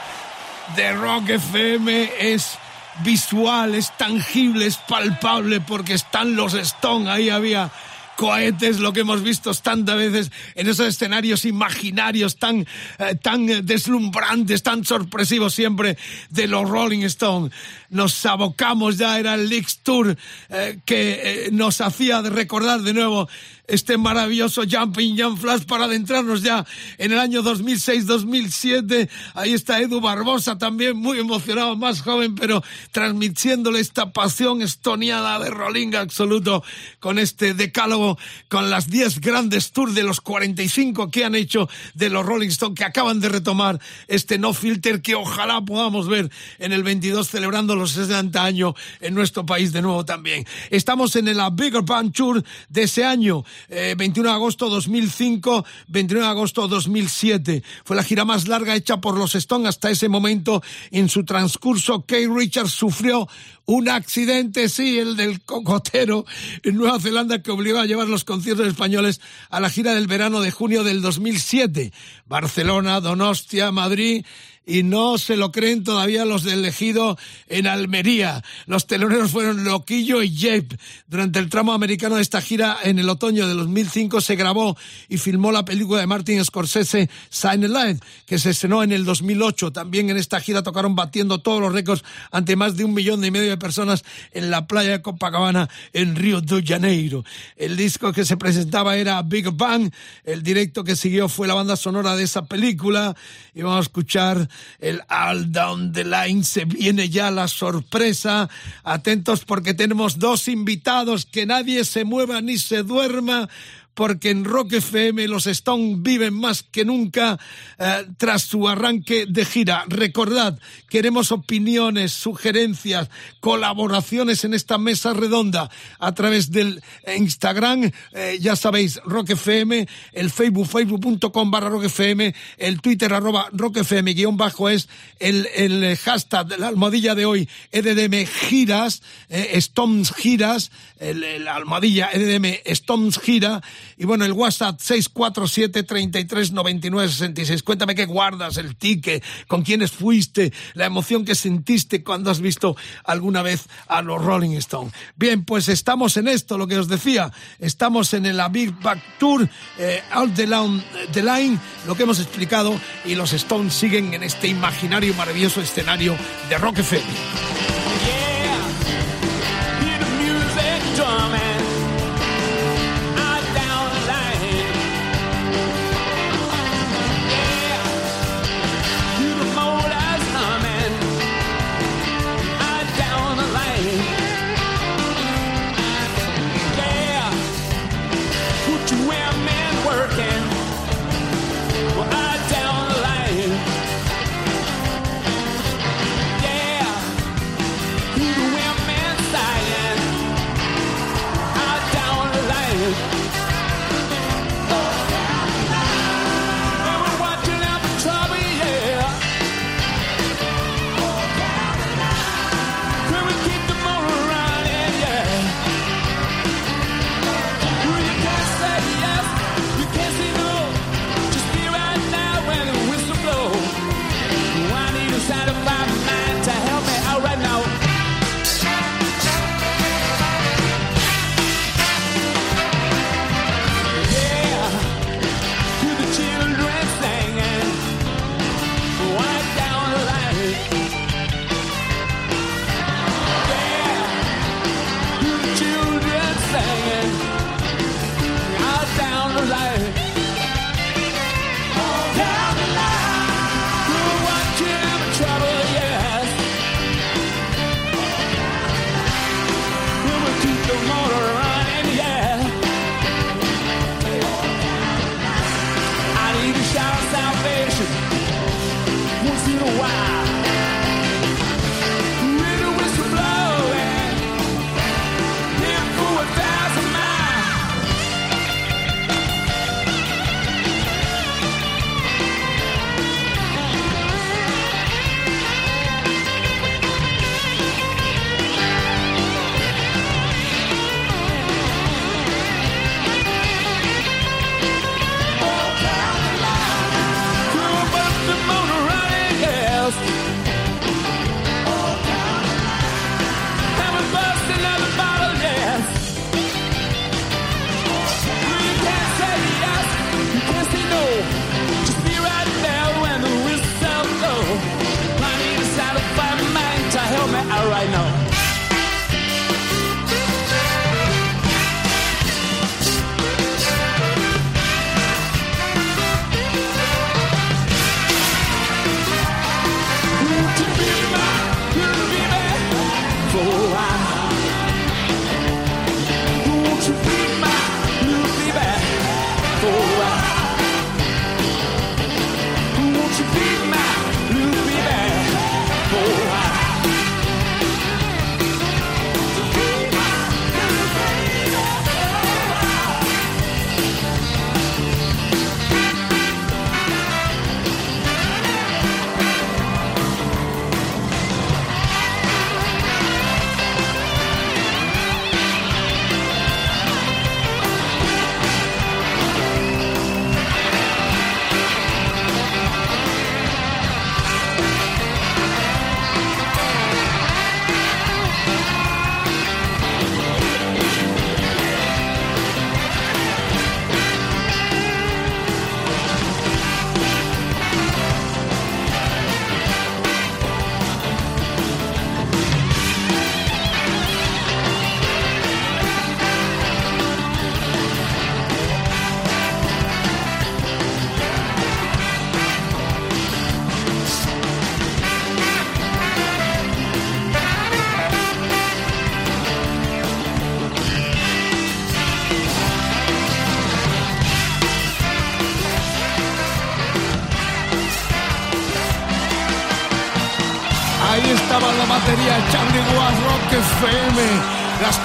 de Rock FM es visual, es tangible, es palpable porque están los Stone. Ahí había cohetes, lo que hemos visto tantas veces en esos escenarios imaginarios tan, eh, tan deslumbrantes, tan sorpresivos siempre de los Rolling Stones. Nos abocamos ya, era el Leaks Tour eh, que eh, nos hacía recordar de nuevo este maravilloso Jumping Jump Flash para adentrarnos ya en el año 2006-2007. Ahí está Edu Barbosa también muy emocionado, más joven, pero transmitiéndole esta pasión estoniada de Rolling absoluto con este decálogo, con las 10 grandes tours de los 45 que han hecho de los Rolling Stones que acaban de retomar este No Filter que ojalá podamos ver en el 22 celebrando los 60 años en nuestro país de nuevo también. Estamos en la Bigger Band Tour de ese año 21 eh, de agosto 2005, 29 de agosto 2007. Fue la gira más larga hecha por los Stones hasta ese momento. En su transcurso, Kate Richards sufrió un accidente, sí, el del cocotero en Nueva Zelanda que obligó a llevar los conciertos españoles a la gira del verano de junio del 2007. Barcelona, Donostia, Madrid y no se lo creen todavía los del elegido en Almería. Los teloneros fueron Loquillo y Jape. Durante el tramo americano de esta gira, en el otoño de 2005, se grabó y filmó la película de Martin Scorsese, Sign Light, que se estrenó en el 2008. También en esta gira tocaron batiendo todos los récords ante más de un millón y medio de personas en la playa de Copacabana, en Río de Janeiro. El disco que se presentaba era Big Bang. El directo que siguió fue la banda sonora de esa película. Y vamos a escuchar el All Down the Line, se viene ya la sorpresa. Atentos porque tenemos dos invitados, que nadie se mueva ni se duerma porque en Rock FM los Stones viven más que nunca eh, tras su arranque de gira. Recordad, queremos opiniones, sugerencias, colaboraciones en esta mesa redonda a través del Instagram, eh, ya sabéis, Rock FM, el Facebook, facebook.com barra Rock FM, el Twitter arroba Rock FM guion bajo es el, el hashtag, la almohadilla de hoy, EDM giras, eh, Stones giras, el, almohadilla EDM Stones gira, y bueno, el WhatsApp 647 33 99 66. Cuéntame qué guardas, el ticket, con quiénes fuiste, la emoción que sentiste cuando has visto alguna vez a los Rolling Stones. Bien, pues estamos en esto, lo que os decía. Estamos en el Big Back Tour, eh, Out the line, the line, lo que hemos explicado, y los Stones siguen en este imaginario maravilloso escenario de Rock put you in.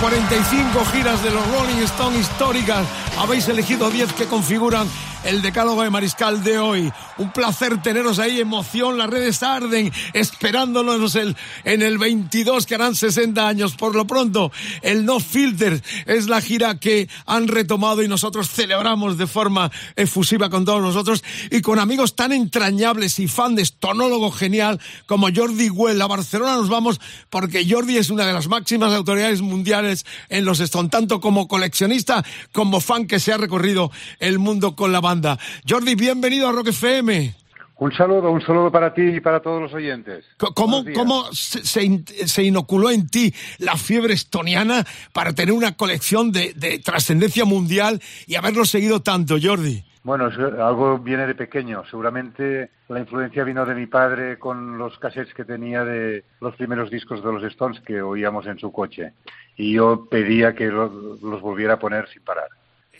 45 giras de los Rolling Stones históricas. Habéis elegido 10 que configuran el decálogo de Mariscal de hoy. Un placer teneros ahí, emoción, las redes arden, esperándonos el, en el 22 que harán 60 años. Por lo pronto, el No Filter es la gira que han retomado y nosotros celebramos de forma efusiva con todos nosotros y con amigos tan entrañables y fan de estonólogo genial como Jordi Well. A Barcelona nos vamos porque Jordi es una de las máximas autoridades mundiales en los Stone, tanto como coleccionista como fan que se ha recorrido el mundo con la banda Jordi, bienvenido a Rock FM. Un saludo, un saludo para ti y para todos los oyentes. ¿Cómo, cómo se, inoculó en ti la fiebre estoniana para tener una colección de, trascendencia mundial y haberlo seguido tanto, Jordi? Bueno, algo viene de pequeño. Seguramente la influencia vino de mi padre con los cassettes que tenía de los primeros discos de los Stones que oíamos en su coche. Y yo pedía que los volviera a poner sin parar.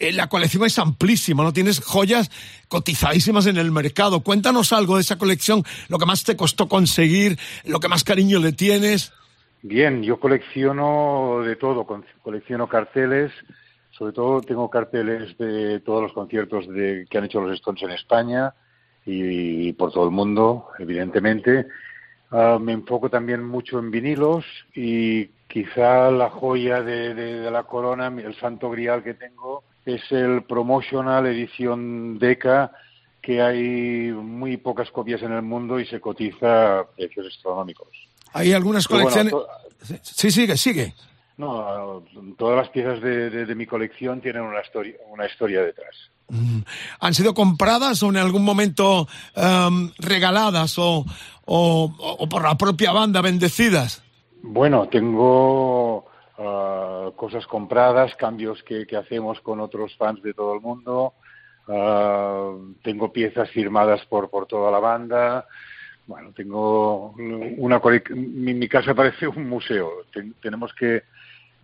Eh, la colección es amplísima, ¿no? Tienes joyas cotizadísimas en el mercado. Cuéntanos algo de esa colección, lo que más te costó conseguir, lo que más cariño le tienes. Bien, yo colecciono de todo, colecciono carteles, sobre todo tengo carteles de todos los conciertos de, que han hecho los Stones en España y, por todo el mundo, evidentemente. Ah, me enfoco también mucho en vinilos y quizá la joya de la corona, el santo grial que tengo, es el Promotional Edición DECA, que hay muy pocas copias en el mundo y se cotiza a precios astronómicos. Hay algunas colecciones. sí, sigue, sigue. No, todas las piezas de, mi colección tienen una historia, una historia detrás. Mm. ¿Han sido compradas o en algún momento em, regaladas o, o, por la propia banda bendecidas? Bueno, tengo Ah, cosas compradas, cambios que, hacemos con otros fans de todo el mundo. Ah, tengo piezas firmadas por, por toda la banda. Bueno, tengo una mi, mi casa parece un museo. tenemos que,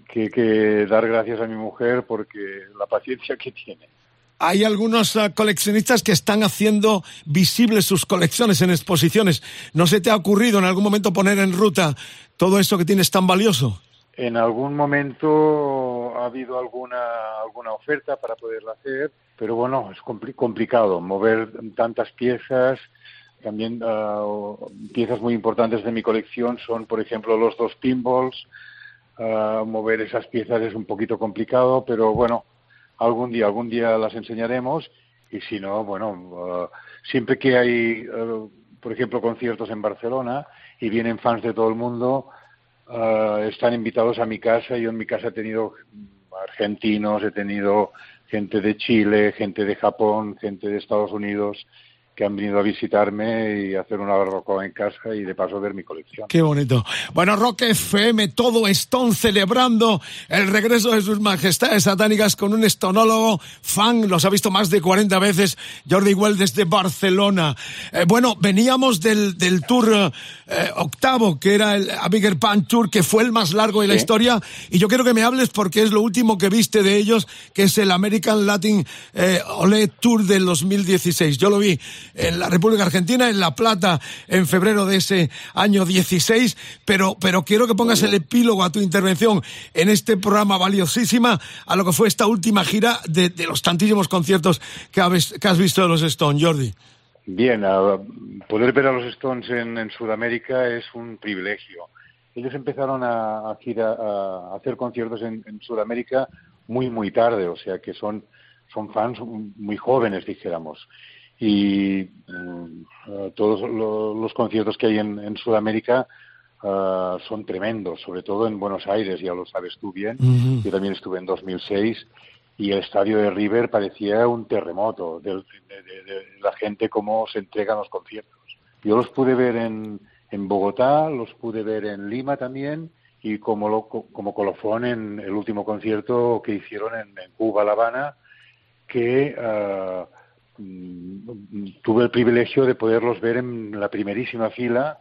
que, dar gracias a mi mujer porque la paciencia que tiene. Hay algunos ah, coleccionistas que están haciendo visibles sus colecciones en exposiciones. ¿No se te ha ocurrido en algún momento poner en ruta todo esto que tienes tan valioso? En algún momento ha habido alguna, alguna oferta para poderla hacer, pero bueno, es complicado mover tantas piezas. También ah, piezas muy importantes de mi colección son, por ejemplo, los dos pinballs. Ah, mover esas piezas es un poquito complicado, pero bueno, algún día, algún día las enseñaremos. Y si no, bueno, ah, siempre que hay, por ejemplo, conciertos en Barcelona y vienen fans de todo el mundo, Ah, están invitados a mi casa. Yo en mi casa he tenido argentinos, he tenido gente de Chile, gente de Japón, gente de Estados Unidos que han venido a visitarme y hacer una barbacoa en casa y de paso ver mi colección. Qué bonito. Bueno, Rock FM, todo Stone celebrando el regreso de sus majestades satánicas con un estonólogo fan, los ha visto más de 40 veces, Jordi Well desde Barcelona. Eh, bueno, veníamos del, del tour eh, octavo, que era el A Bigger Pan Tour, que fue el más largo de la historia, y yo quiero que me hables porque es lo último que viste de ellos, que es el American Latin eh, Ole Tour del 2016. Yo lo vi en la República Argentina, en La Plata, en febrero de ese año 16, pero, pero quiero que pongas el epílogo a tu intervención en este programa valiosísima a lo que fue esta última gira de, los tantísimos conciertos que, has visto de los Stones, Jordi. Bien, poder ver a los Stones en, Sudamérica es un privilegio. Ellos empezaron a, a, hacer conciertos en, en, Sudamérica muy, muy tarde, o sea que son, son fans muy jóvenes, dijéramos y mm, eh, todos los conciertos que hay en, Sudamérica eh, son tremendos, sobre todo en Buenos Aires, ya lo sabes tú bien. Yo también estuve en 2006 y el estadio de River parecía un terremoto de, la gente cómo se entregan los conciertos. Yo los pude ver en, en Bogotá, los pude ver en Lima también y como, lo, como colofón en el último concierto que hicieron en, Cuba, La Habana, que Mm, tuve el privilegio de poderlos ver en la primerísima fila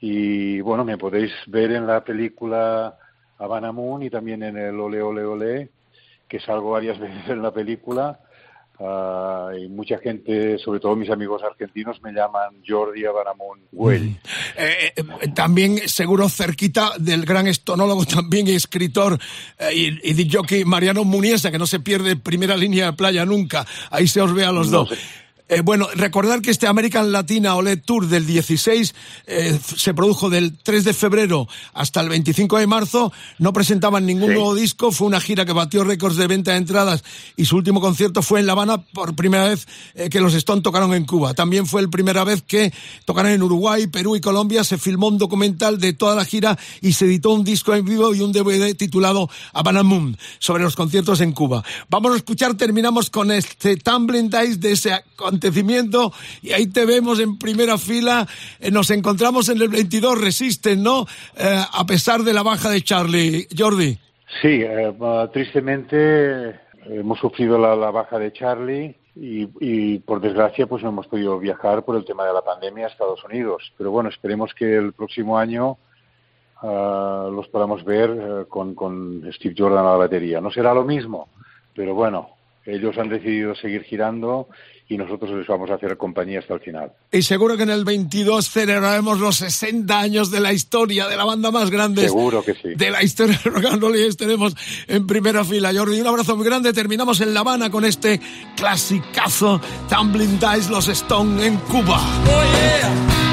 y bueno, me podéis ver en la película Habana Moon y también en el Ole Ole Ole, que salgo varias [LAUGHS] veces en la película. Ah, y mucha gente, sobre todo mis amigos argentinos, me llaman Jordi Abaramun Güell. Eh, eh, también seguro cerquita del gran estonólogo, [LAUGHS] también escritor eh, y, y jockey Mariano Muniesa, que no se pierde primera línea de playa nunca. Ahí se os ve a los No dos. sé. Eh, bueno, recordar que este American Latina OLED Tour del 16 eh, se produjo del 3 de febrero hasta el 25 de marzo. No presentaban ningún Sí. nuevo disco. Fue una gira que batió récords de venta de entradas y su último concierto fue en La Habana por primera vez eh, que los Stones tocaron en Cuba. También fue la primera vez que tocaron en Uruguay, Perú y Colombia. Se filmó un documental de toda la gira y se editó un disco en vivo y un DVD titulado Havana Moon sobre los conciertos en Cuba. Vamos a escuchar, terminamos con este Tumbling Dice de ese acontecimiento y ahí te vemos en primera fila. Eh, nos encontramos en el 22 Resisten, ¿no? Eh, a pesar de la baja de Charlie. Jordi. Sí, eh, tristemente eh, hemos sufrido la, baja de Charlie y, por desgracia pues no hemos podido viajar por el tema de la pandemia a Estados Unidos. Pero bueno, esperemos que el próximo año ah, los podamos ver con, con Steve Jordan a la batería. No será lo mismo, pero bueno, ellos han decidido seguir girando y nosotros les vamos a hacer compañía hasta el final. Y seguro que en el 22 celebraremos los 60 años de la historia de la banda más grande Seguro que sí. de la historia de rock and roll y estaremos en primera fila. Jordi, un abrazo muy grande. Terminamos en La Habana con este clasicazo Tumbling Dice, los Stone en Cuba. Oh yeah.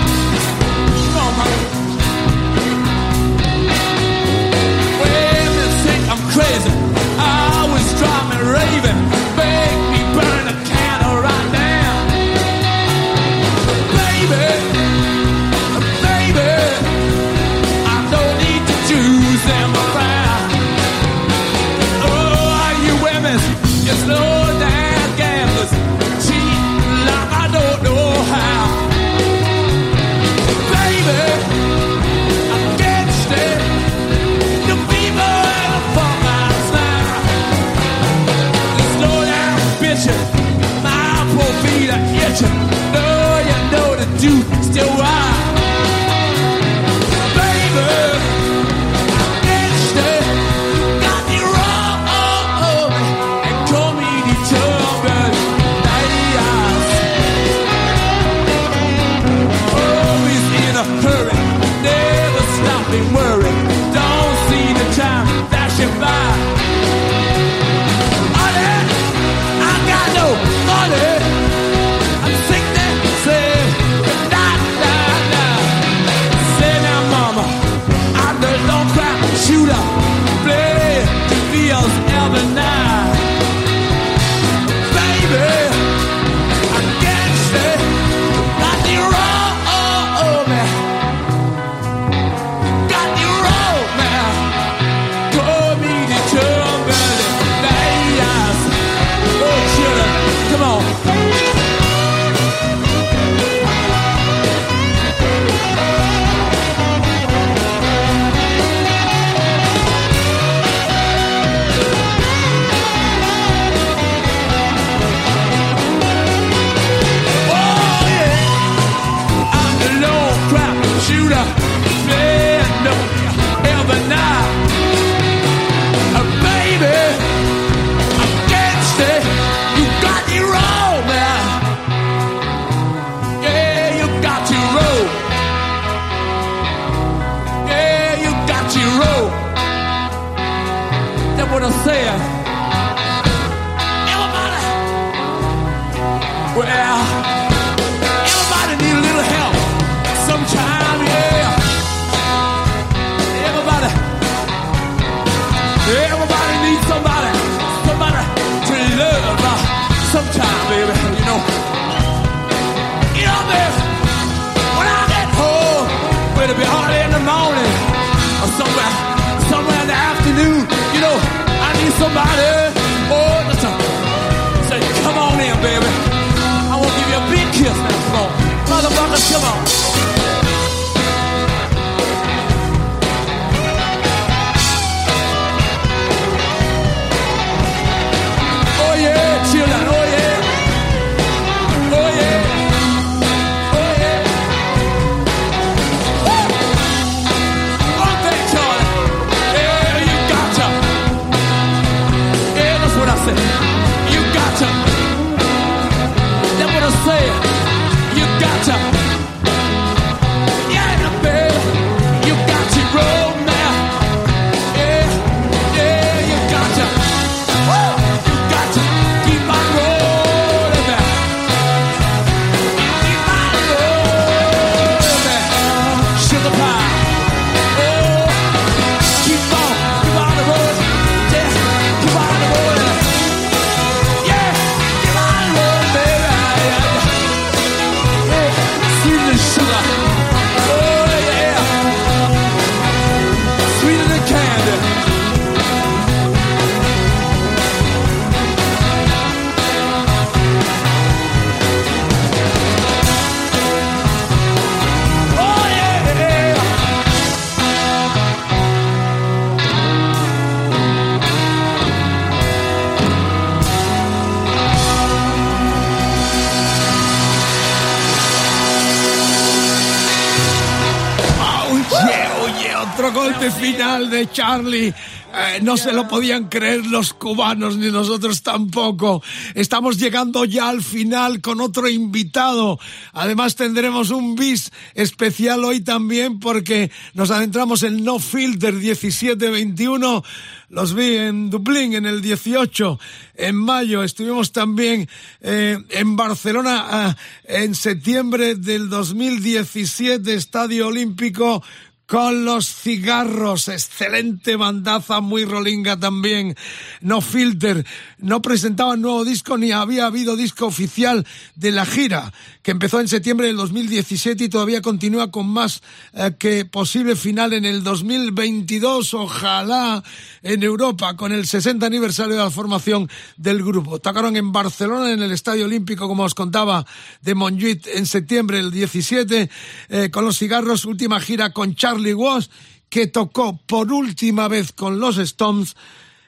Charlie. Eh, no se lo podían creer los cubanos ni nosotros tampoco. Estamos llegando ya al final con otro invitado. Además tendremos un bis especial hoy también porque nos adentramos en No Filter 1721. Los vi en Dublín en el 18, en mayo. Estuvimos también eh, en Barcelona ah, en septiembre del 2017, Estadio Olímpico con los cigarros, excelente bandaza, muy rolinga también, no filter, no presentaban nuevo disco ni había habido disco oficial de la gira, que empezó en septiembre del 2017 y todavía continúa con más eh, que posible final en el 2022, ojalá en Europa, con el 60 aniversario de la formación del grupo. Tocaron en Barcelona, en el Estadio Olímpico, como os contaba, de Montjuic en septiembre del 17, eh, con los cigarros, última gira con Charlie Watts, que tocó por última vez con los Stones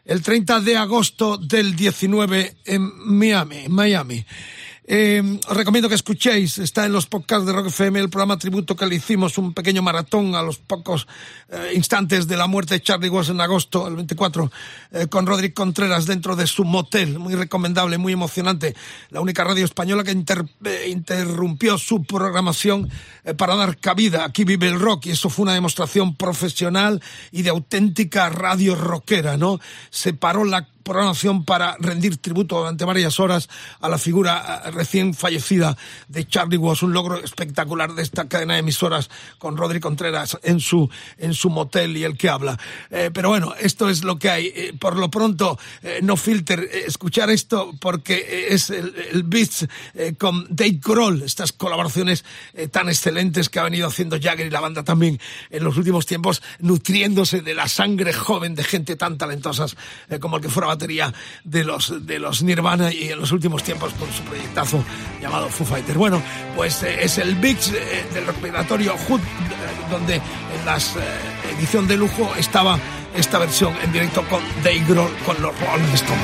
el 30 de agosto del 19 en Miami. Miami. Eh, os recomiendo que escuchéis, está en los podcasts de Rock FM, el programa tributo que le hicimos, un pequeño maratón a los pocos eh, instantes de la muerte de Charlie Watts en agosto, el 24, eh, con Roderick Contreras dentro de su motel, muy recomendable, muy emocionante. La única radio española que interrumpió su programación para dar cabida. Aquí vive el rock y eso fue una demostración profesional y de auténtica radio rockera, ¿no? Se paró la programación para rendir tributo durante varias horas a la figura eh, recién fallecida de Charlie Watts, un logro espectacular de esta cadena de emisoras con Rodri Contreras en su, en su motel y el que habla. Eh, pero bueno, esto es lo que hay. Eh, por lo pronto, no filter, escuchar esto porque es el, el Beats con Dave Grohl, estas colaboraciones tan excelentes que ha venido haciendo Jagger y la banda también en los últimos tiempos, nutriéndose de la sangre joven de gente tan talentosas como el que fuera de los, de los Nirvana y en los últimos tiempos con su proyectazo llamado Foo Fighters. Bueno, pues eh, es el Bix eh, del rock migratorio Hood, eh, donde en la edición de lujo estaba esta versión en directo con Dave Grohl con los Rolling Stones.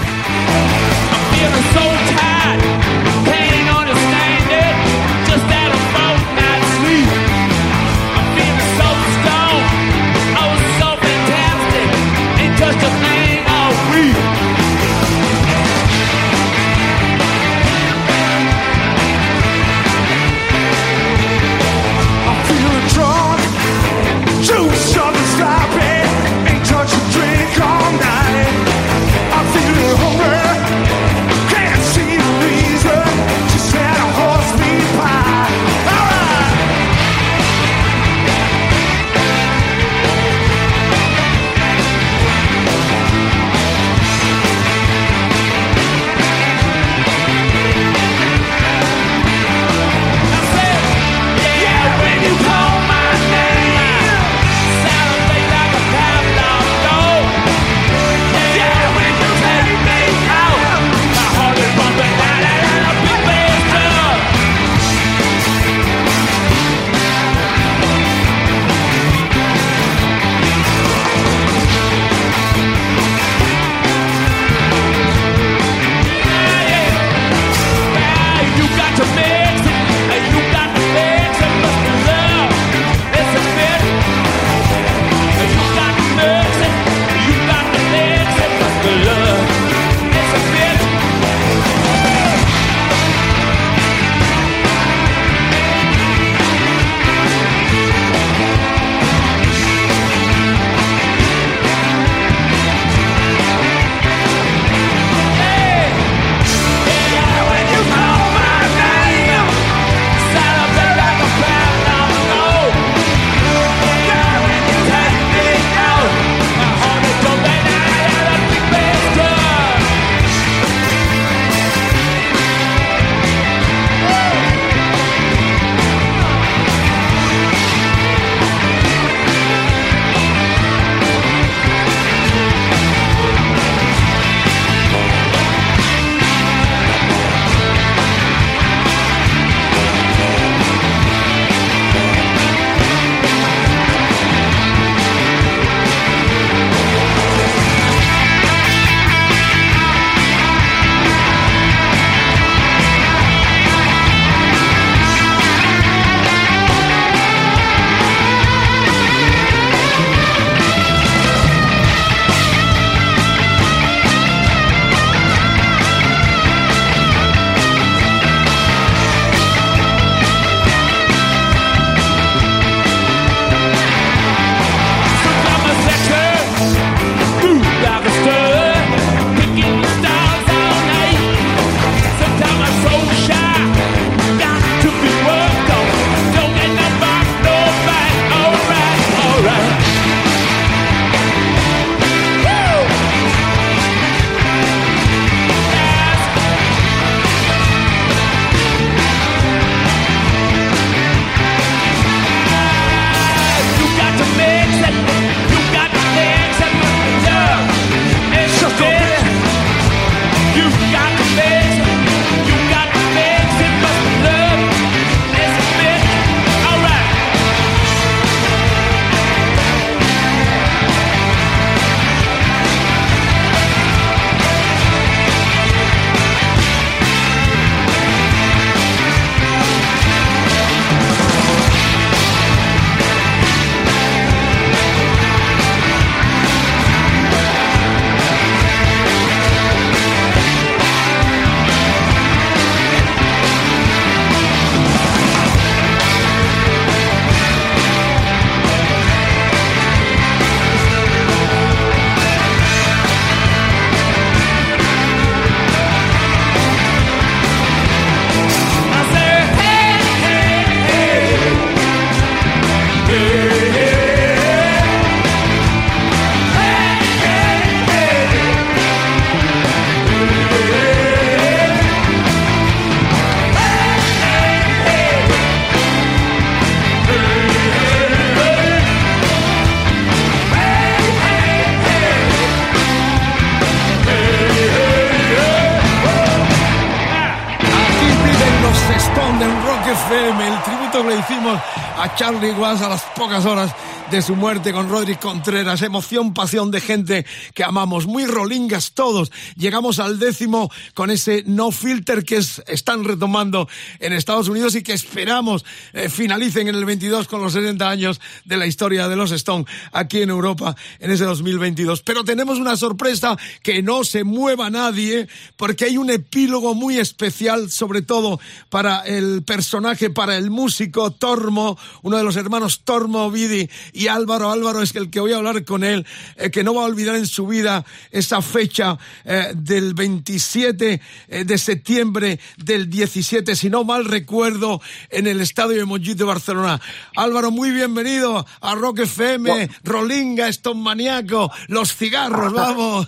El tributo que le hicimos a Charlie Watts a las pocas horas de su muerte con Rodri Contreras. Emoción, pasión de gente que amamos. Muy rolingas todos. Llegamos al décimo con ese no filter que están retomando en Estados Unidos y que esperamos eh, finalicen en el 22 con los 70 años de la historia de los Stones aquí en Europa en ese 2022. Pero tenemos una sorpresa que no se mueva nadie porque hay un epílogo muy especial, sobre todo para el personaje, para el músico Tormo, uno de los hermanos Tormo Vidi y y Álvaro. Álvaro es el que voy a hablar con él, eh, que no va a olvidar en su vida esa fecha eh, del 27 eh, de septiembre del 17, si no mal recuerdo, en el Estadio de Montjuic de Barcelona. Álvaro, muy bienvenido a Rock FM, Rolinga, Stone Maniaco, Los Cigarros, [LAUGHS] vamos.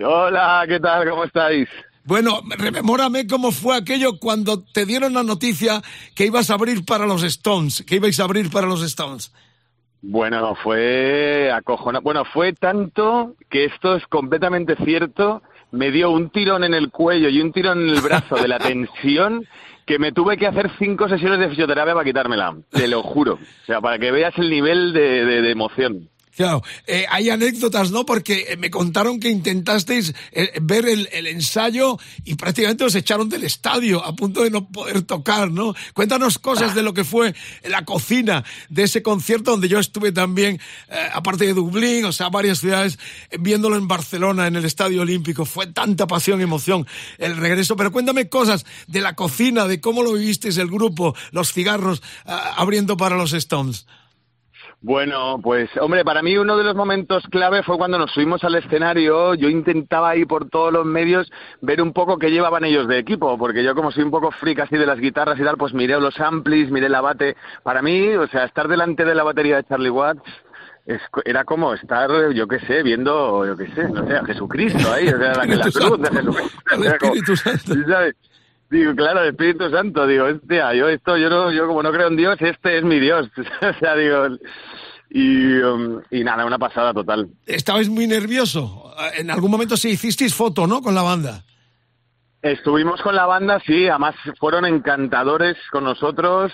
Hola, ¿qué tal? ¿Cómo estáis? Bueno, rememórame cómo fue aquello cuando te dieron la noticia que ibas a abrir para los Stones, que ibais a abrir para los Stones. Bueno, fue acojonante. Bueno, fue tanto que esto es completamente cierto. Me dio un tirón en el cuello y un tirón en el brazo de la [LAUGHS] tensión que me tuve que hacer cinco sesiones de fisioterapia para quitármela. Te lo juro. O sea, para que veas el nivel de, de emoción. Claro, eh, hay anécdotas, ¿no? Porque eh, me contaron que intentasteis eh, ver el, ensayo y prácticamente os echaron del estadio a punto de no poder tocar, ¿no? Cuéntanos cosas de lo que fue la cocina de ese concierto donde yo estuve también, aparte de Dublín, o sea, varias ciudades, viéndolo en Barcelona, en el Estadio Olímpico. Fue tanta pasión y emoción el regreso. Pero cuéntame cosas de la cocina, de cómo lo vivisteis el grupo, los cigarros abriendo para los Stones. Bueno, pues hombre, para mí uno de los momentos clave fue cuando nos subimos al escenario. Yo intentaba ahí por todos los medios ver un poco qué llevaban ellos de equipo, porque yo como soy un poco freak así de las guitarras y tal, pues miré los amplis, miré el abate. Para mí, o sea, estar delante de la batería de Charlie Watts era como estar, yo qué sé, viendo, yo qué sé, no sé, a Jesucristo ahí, o sea, la, la cruz de Jesucristo. Digo, claro, el Espíritu Santo, digo, hostia, yo esto, yo no, yo como no creo en Dios, este es mi Dios. [LAUGHS] o sea, digo, y, um, y nada, una pasada total. ¿Estabais muy nervioso? En algún momento sí hicisteis foto, ¿no? Con la banda. Estuvimos con la banda, sí, además fueron encantadores con nosotros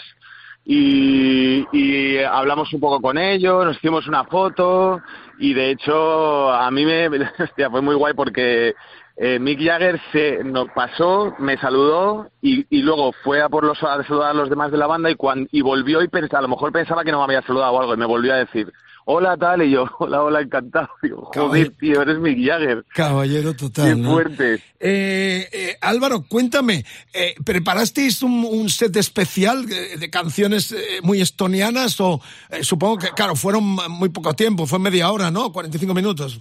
y, y hablamos un poco con ellos, nos hicimos una foto y de hecho a mí me, [LAUGHS] hostia, fue muy guay porque eh, Mick Jagger se nos pasó, me saludó y, y, luego fue a por los a saludar a los demás de la banda y cuando y volvió y pensaba, a lo mejor pensaba que no me había saludado o algo y me volvió a decir hola tal y yo [LAUGHS] hola hola encantado digo, joder tío eres Mick Jagger caballero total qué fuerte. Eh, eh, Álvaro cuéntame eh, preparasteis un, un, set especial de, de canciones eh, muy estonianas o eh, supongo que claro fueron muy poco tiempo fue media hora no 45 minutos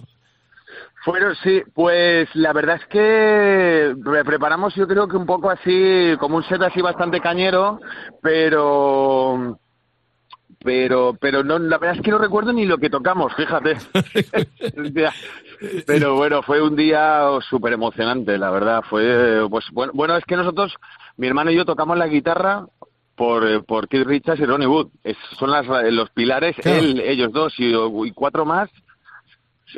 fueron, sí, pues la verdad es que preparamos yo creo que un poco así, como un set así bastante cañero, pero pero pero no la verdad es que no recuerdo ni lo que tocamos fíjate. [LAUGHS] [LAUGHS] Pero bueno fue un día súper emocionante la verdad fue pues bueno, bueno es que nosotros mi hermano y yo tocamos la guitarra por por Keith Richards y Ronnie Wood. Es, son las los pilares claro. él ellos dos y, y cuatro más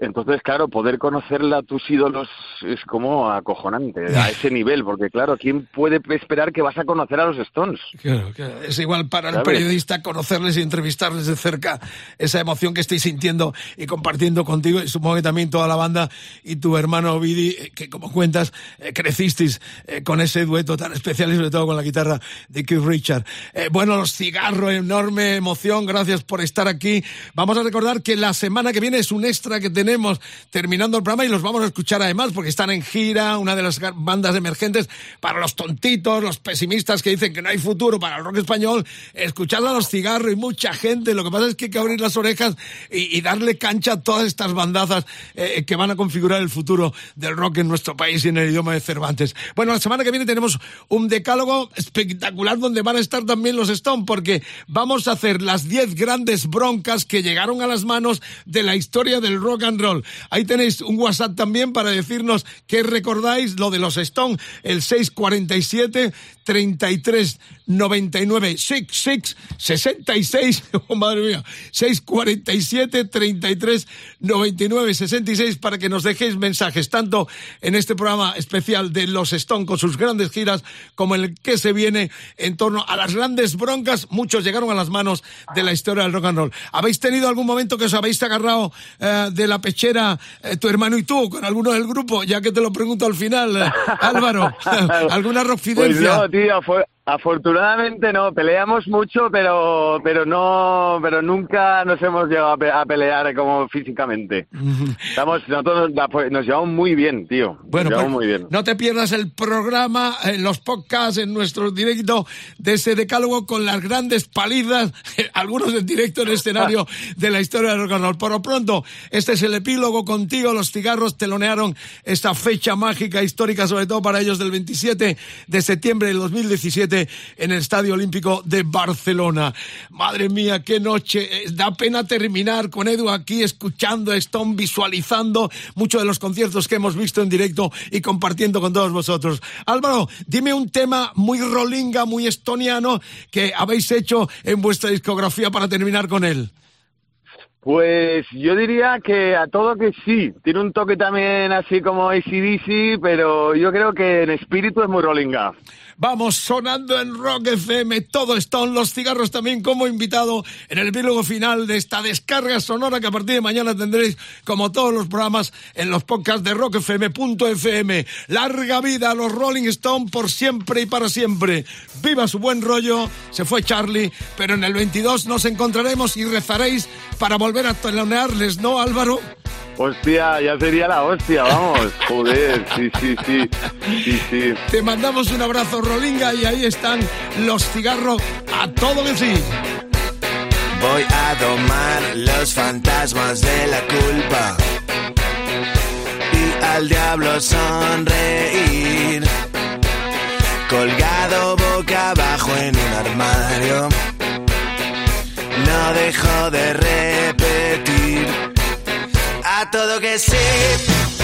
entonces, claro, poder conocerla a tus ídolos es como acojonante a ese nivel, porque claro, ¿quién puede esperar que vas a conocer a los Stones? Claro, claro. es igual para ¿sabes? el periodista conocerles y entrevistarles de cerca esa emoción que estoy sintiendo y compartiendo contigo, y supongo que también toda la banda y tu hermano Vidi, eh, que como cuentas, eh, crecisteis eh, con ese dueto tan especial y sobre todo con la guitarra de Keith Richard. Eh, bueno, los cigarros, enorme emoción, gracias por estar aquí. Vamos a recordar que la semana que viene es un extra que tenemos terminando el programa y los vamos a escuchar además porque están en gira, una de las bandas emergentes para los tontitos, los pesimistas que dicen que no hay futuro para el rock español, escuchar a los cigarros y mucha gente. Lo que pasa es que hay que abrir las orejas y, y darle cancha a todas estas bandazas eh, que van a configurar el futuro del rock en nuestro país y en el idioma de Cervantes. Bueno, la semana que viene tenemos un decálogo espectacular donde van a estar también los Stone porque vamos a hacer las 10 grandes broncas que llegaron a las manos de la historia del rock and Ahí tenéis un WhatsApp también para decirnos qué recordáis lo de los Stone, el 647 33 99 66 66, oh madre mía, 647 33 99 66 para que nos dejéis mensajes tanto en este programa especial de los Stone con sus grandes giras como el que se viene en torno a las grandes broncas, muchos llegaron a las manos de la historia del rock and roll. ¿Habéis tenido algún momento que os habéis agarrado eh, de la pechera eh, tu hermano y tú con alguno del grupo? Ya que te lo pregunto al final, eh, Álvaro, [LAUGHS] ¿alguna rockfidencia? Pues no, tío, fue, Afortunadamente no, peleamos mucho, pero pero no, pero nunca nos hemos llegado a, pelear como físicamente. [LAUGHS] Estamos nosotros nos, llevamos muy bien, tío. Bueno, pues, muy bien. no te pierdas el programa, en los podcasts, en nuestro directo de ese decálogo con las grandes palizas, [LAUGHS] algunos en directo en escenario [LAUGHS] de la historia del rock. Por lo pronto, este es el epílogo contigo. Los cigarros telonearon esta fecha mágica histórica, sobre todo para ellos del 27 de septiembre del 2017 en el Estadio Olímpico de Barcelona. Madre mía, qué noche. Eh, da pena terminar con Edu aquí escuchando Stone, visualizando muchos de los conciertos que hemos visto en directo y compartiendo con todos vosotros. Álvaro, dime un tema muy rolinga, muy estoniano que habéis hecho en vuestra discografía para terminar con él. Pues yo diría que a todo que sí. Tiene un toque también así como ACDC, pero yo creo que en espíritu es muy rollinga. Vamos sonando en Rock FM, todo Stone, los cigarros también como invitado en el epílogo final de esta descarga sonora que a partir de mañana tendréis, como todos los programas, en los podcasts de rockfm.fm. Larga vida a los Rolling Stone por siempre y para siempre. Viva su buen rollo, se fue Charlie, pero en el 22 nos encontraremos y rezaréis para volver a telonearles, ¿no, Álvaro? Hostia, ya sería la hostia, vamos. Joder, sí, sí, sí. Sí, sí. Te mandamos un abrazo, Rolinga, y ahí están los cigarros a todo que sí. Voy a domar los fantasmas de la culpa y al diablo sonreír. Colgado boca abajo en un armario, no dejo de repetir a todo que sí.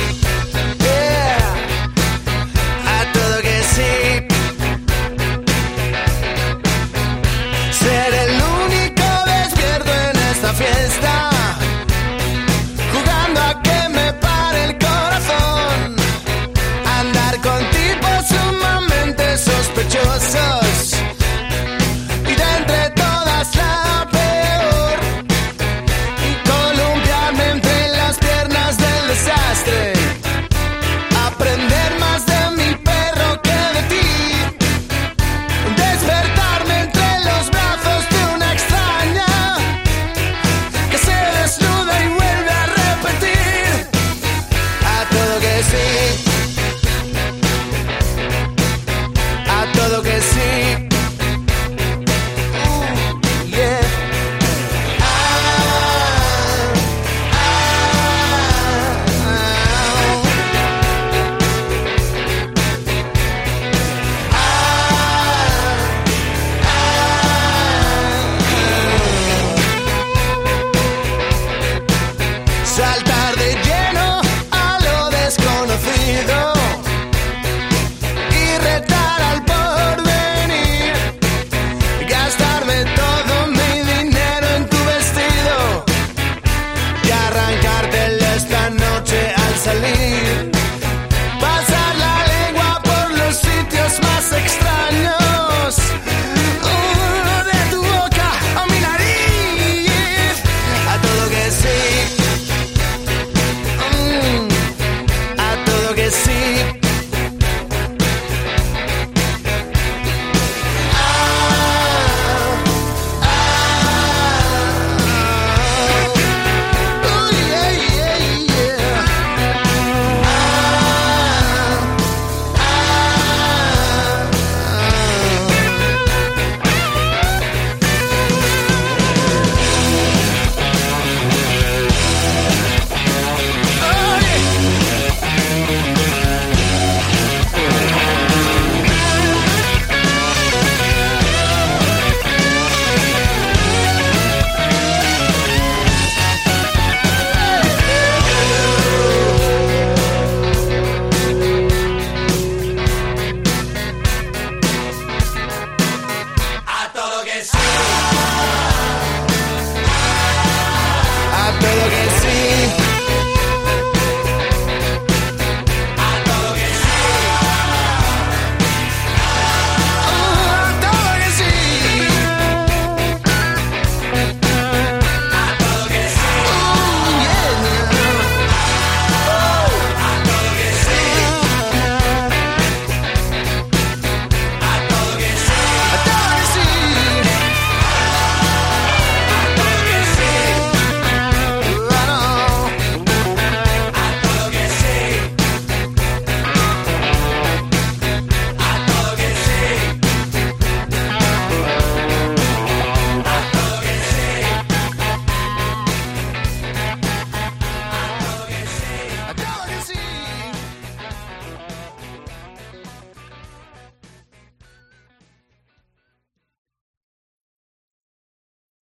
y de entre todas las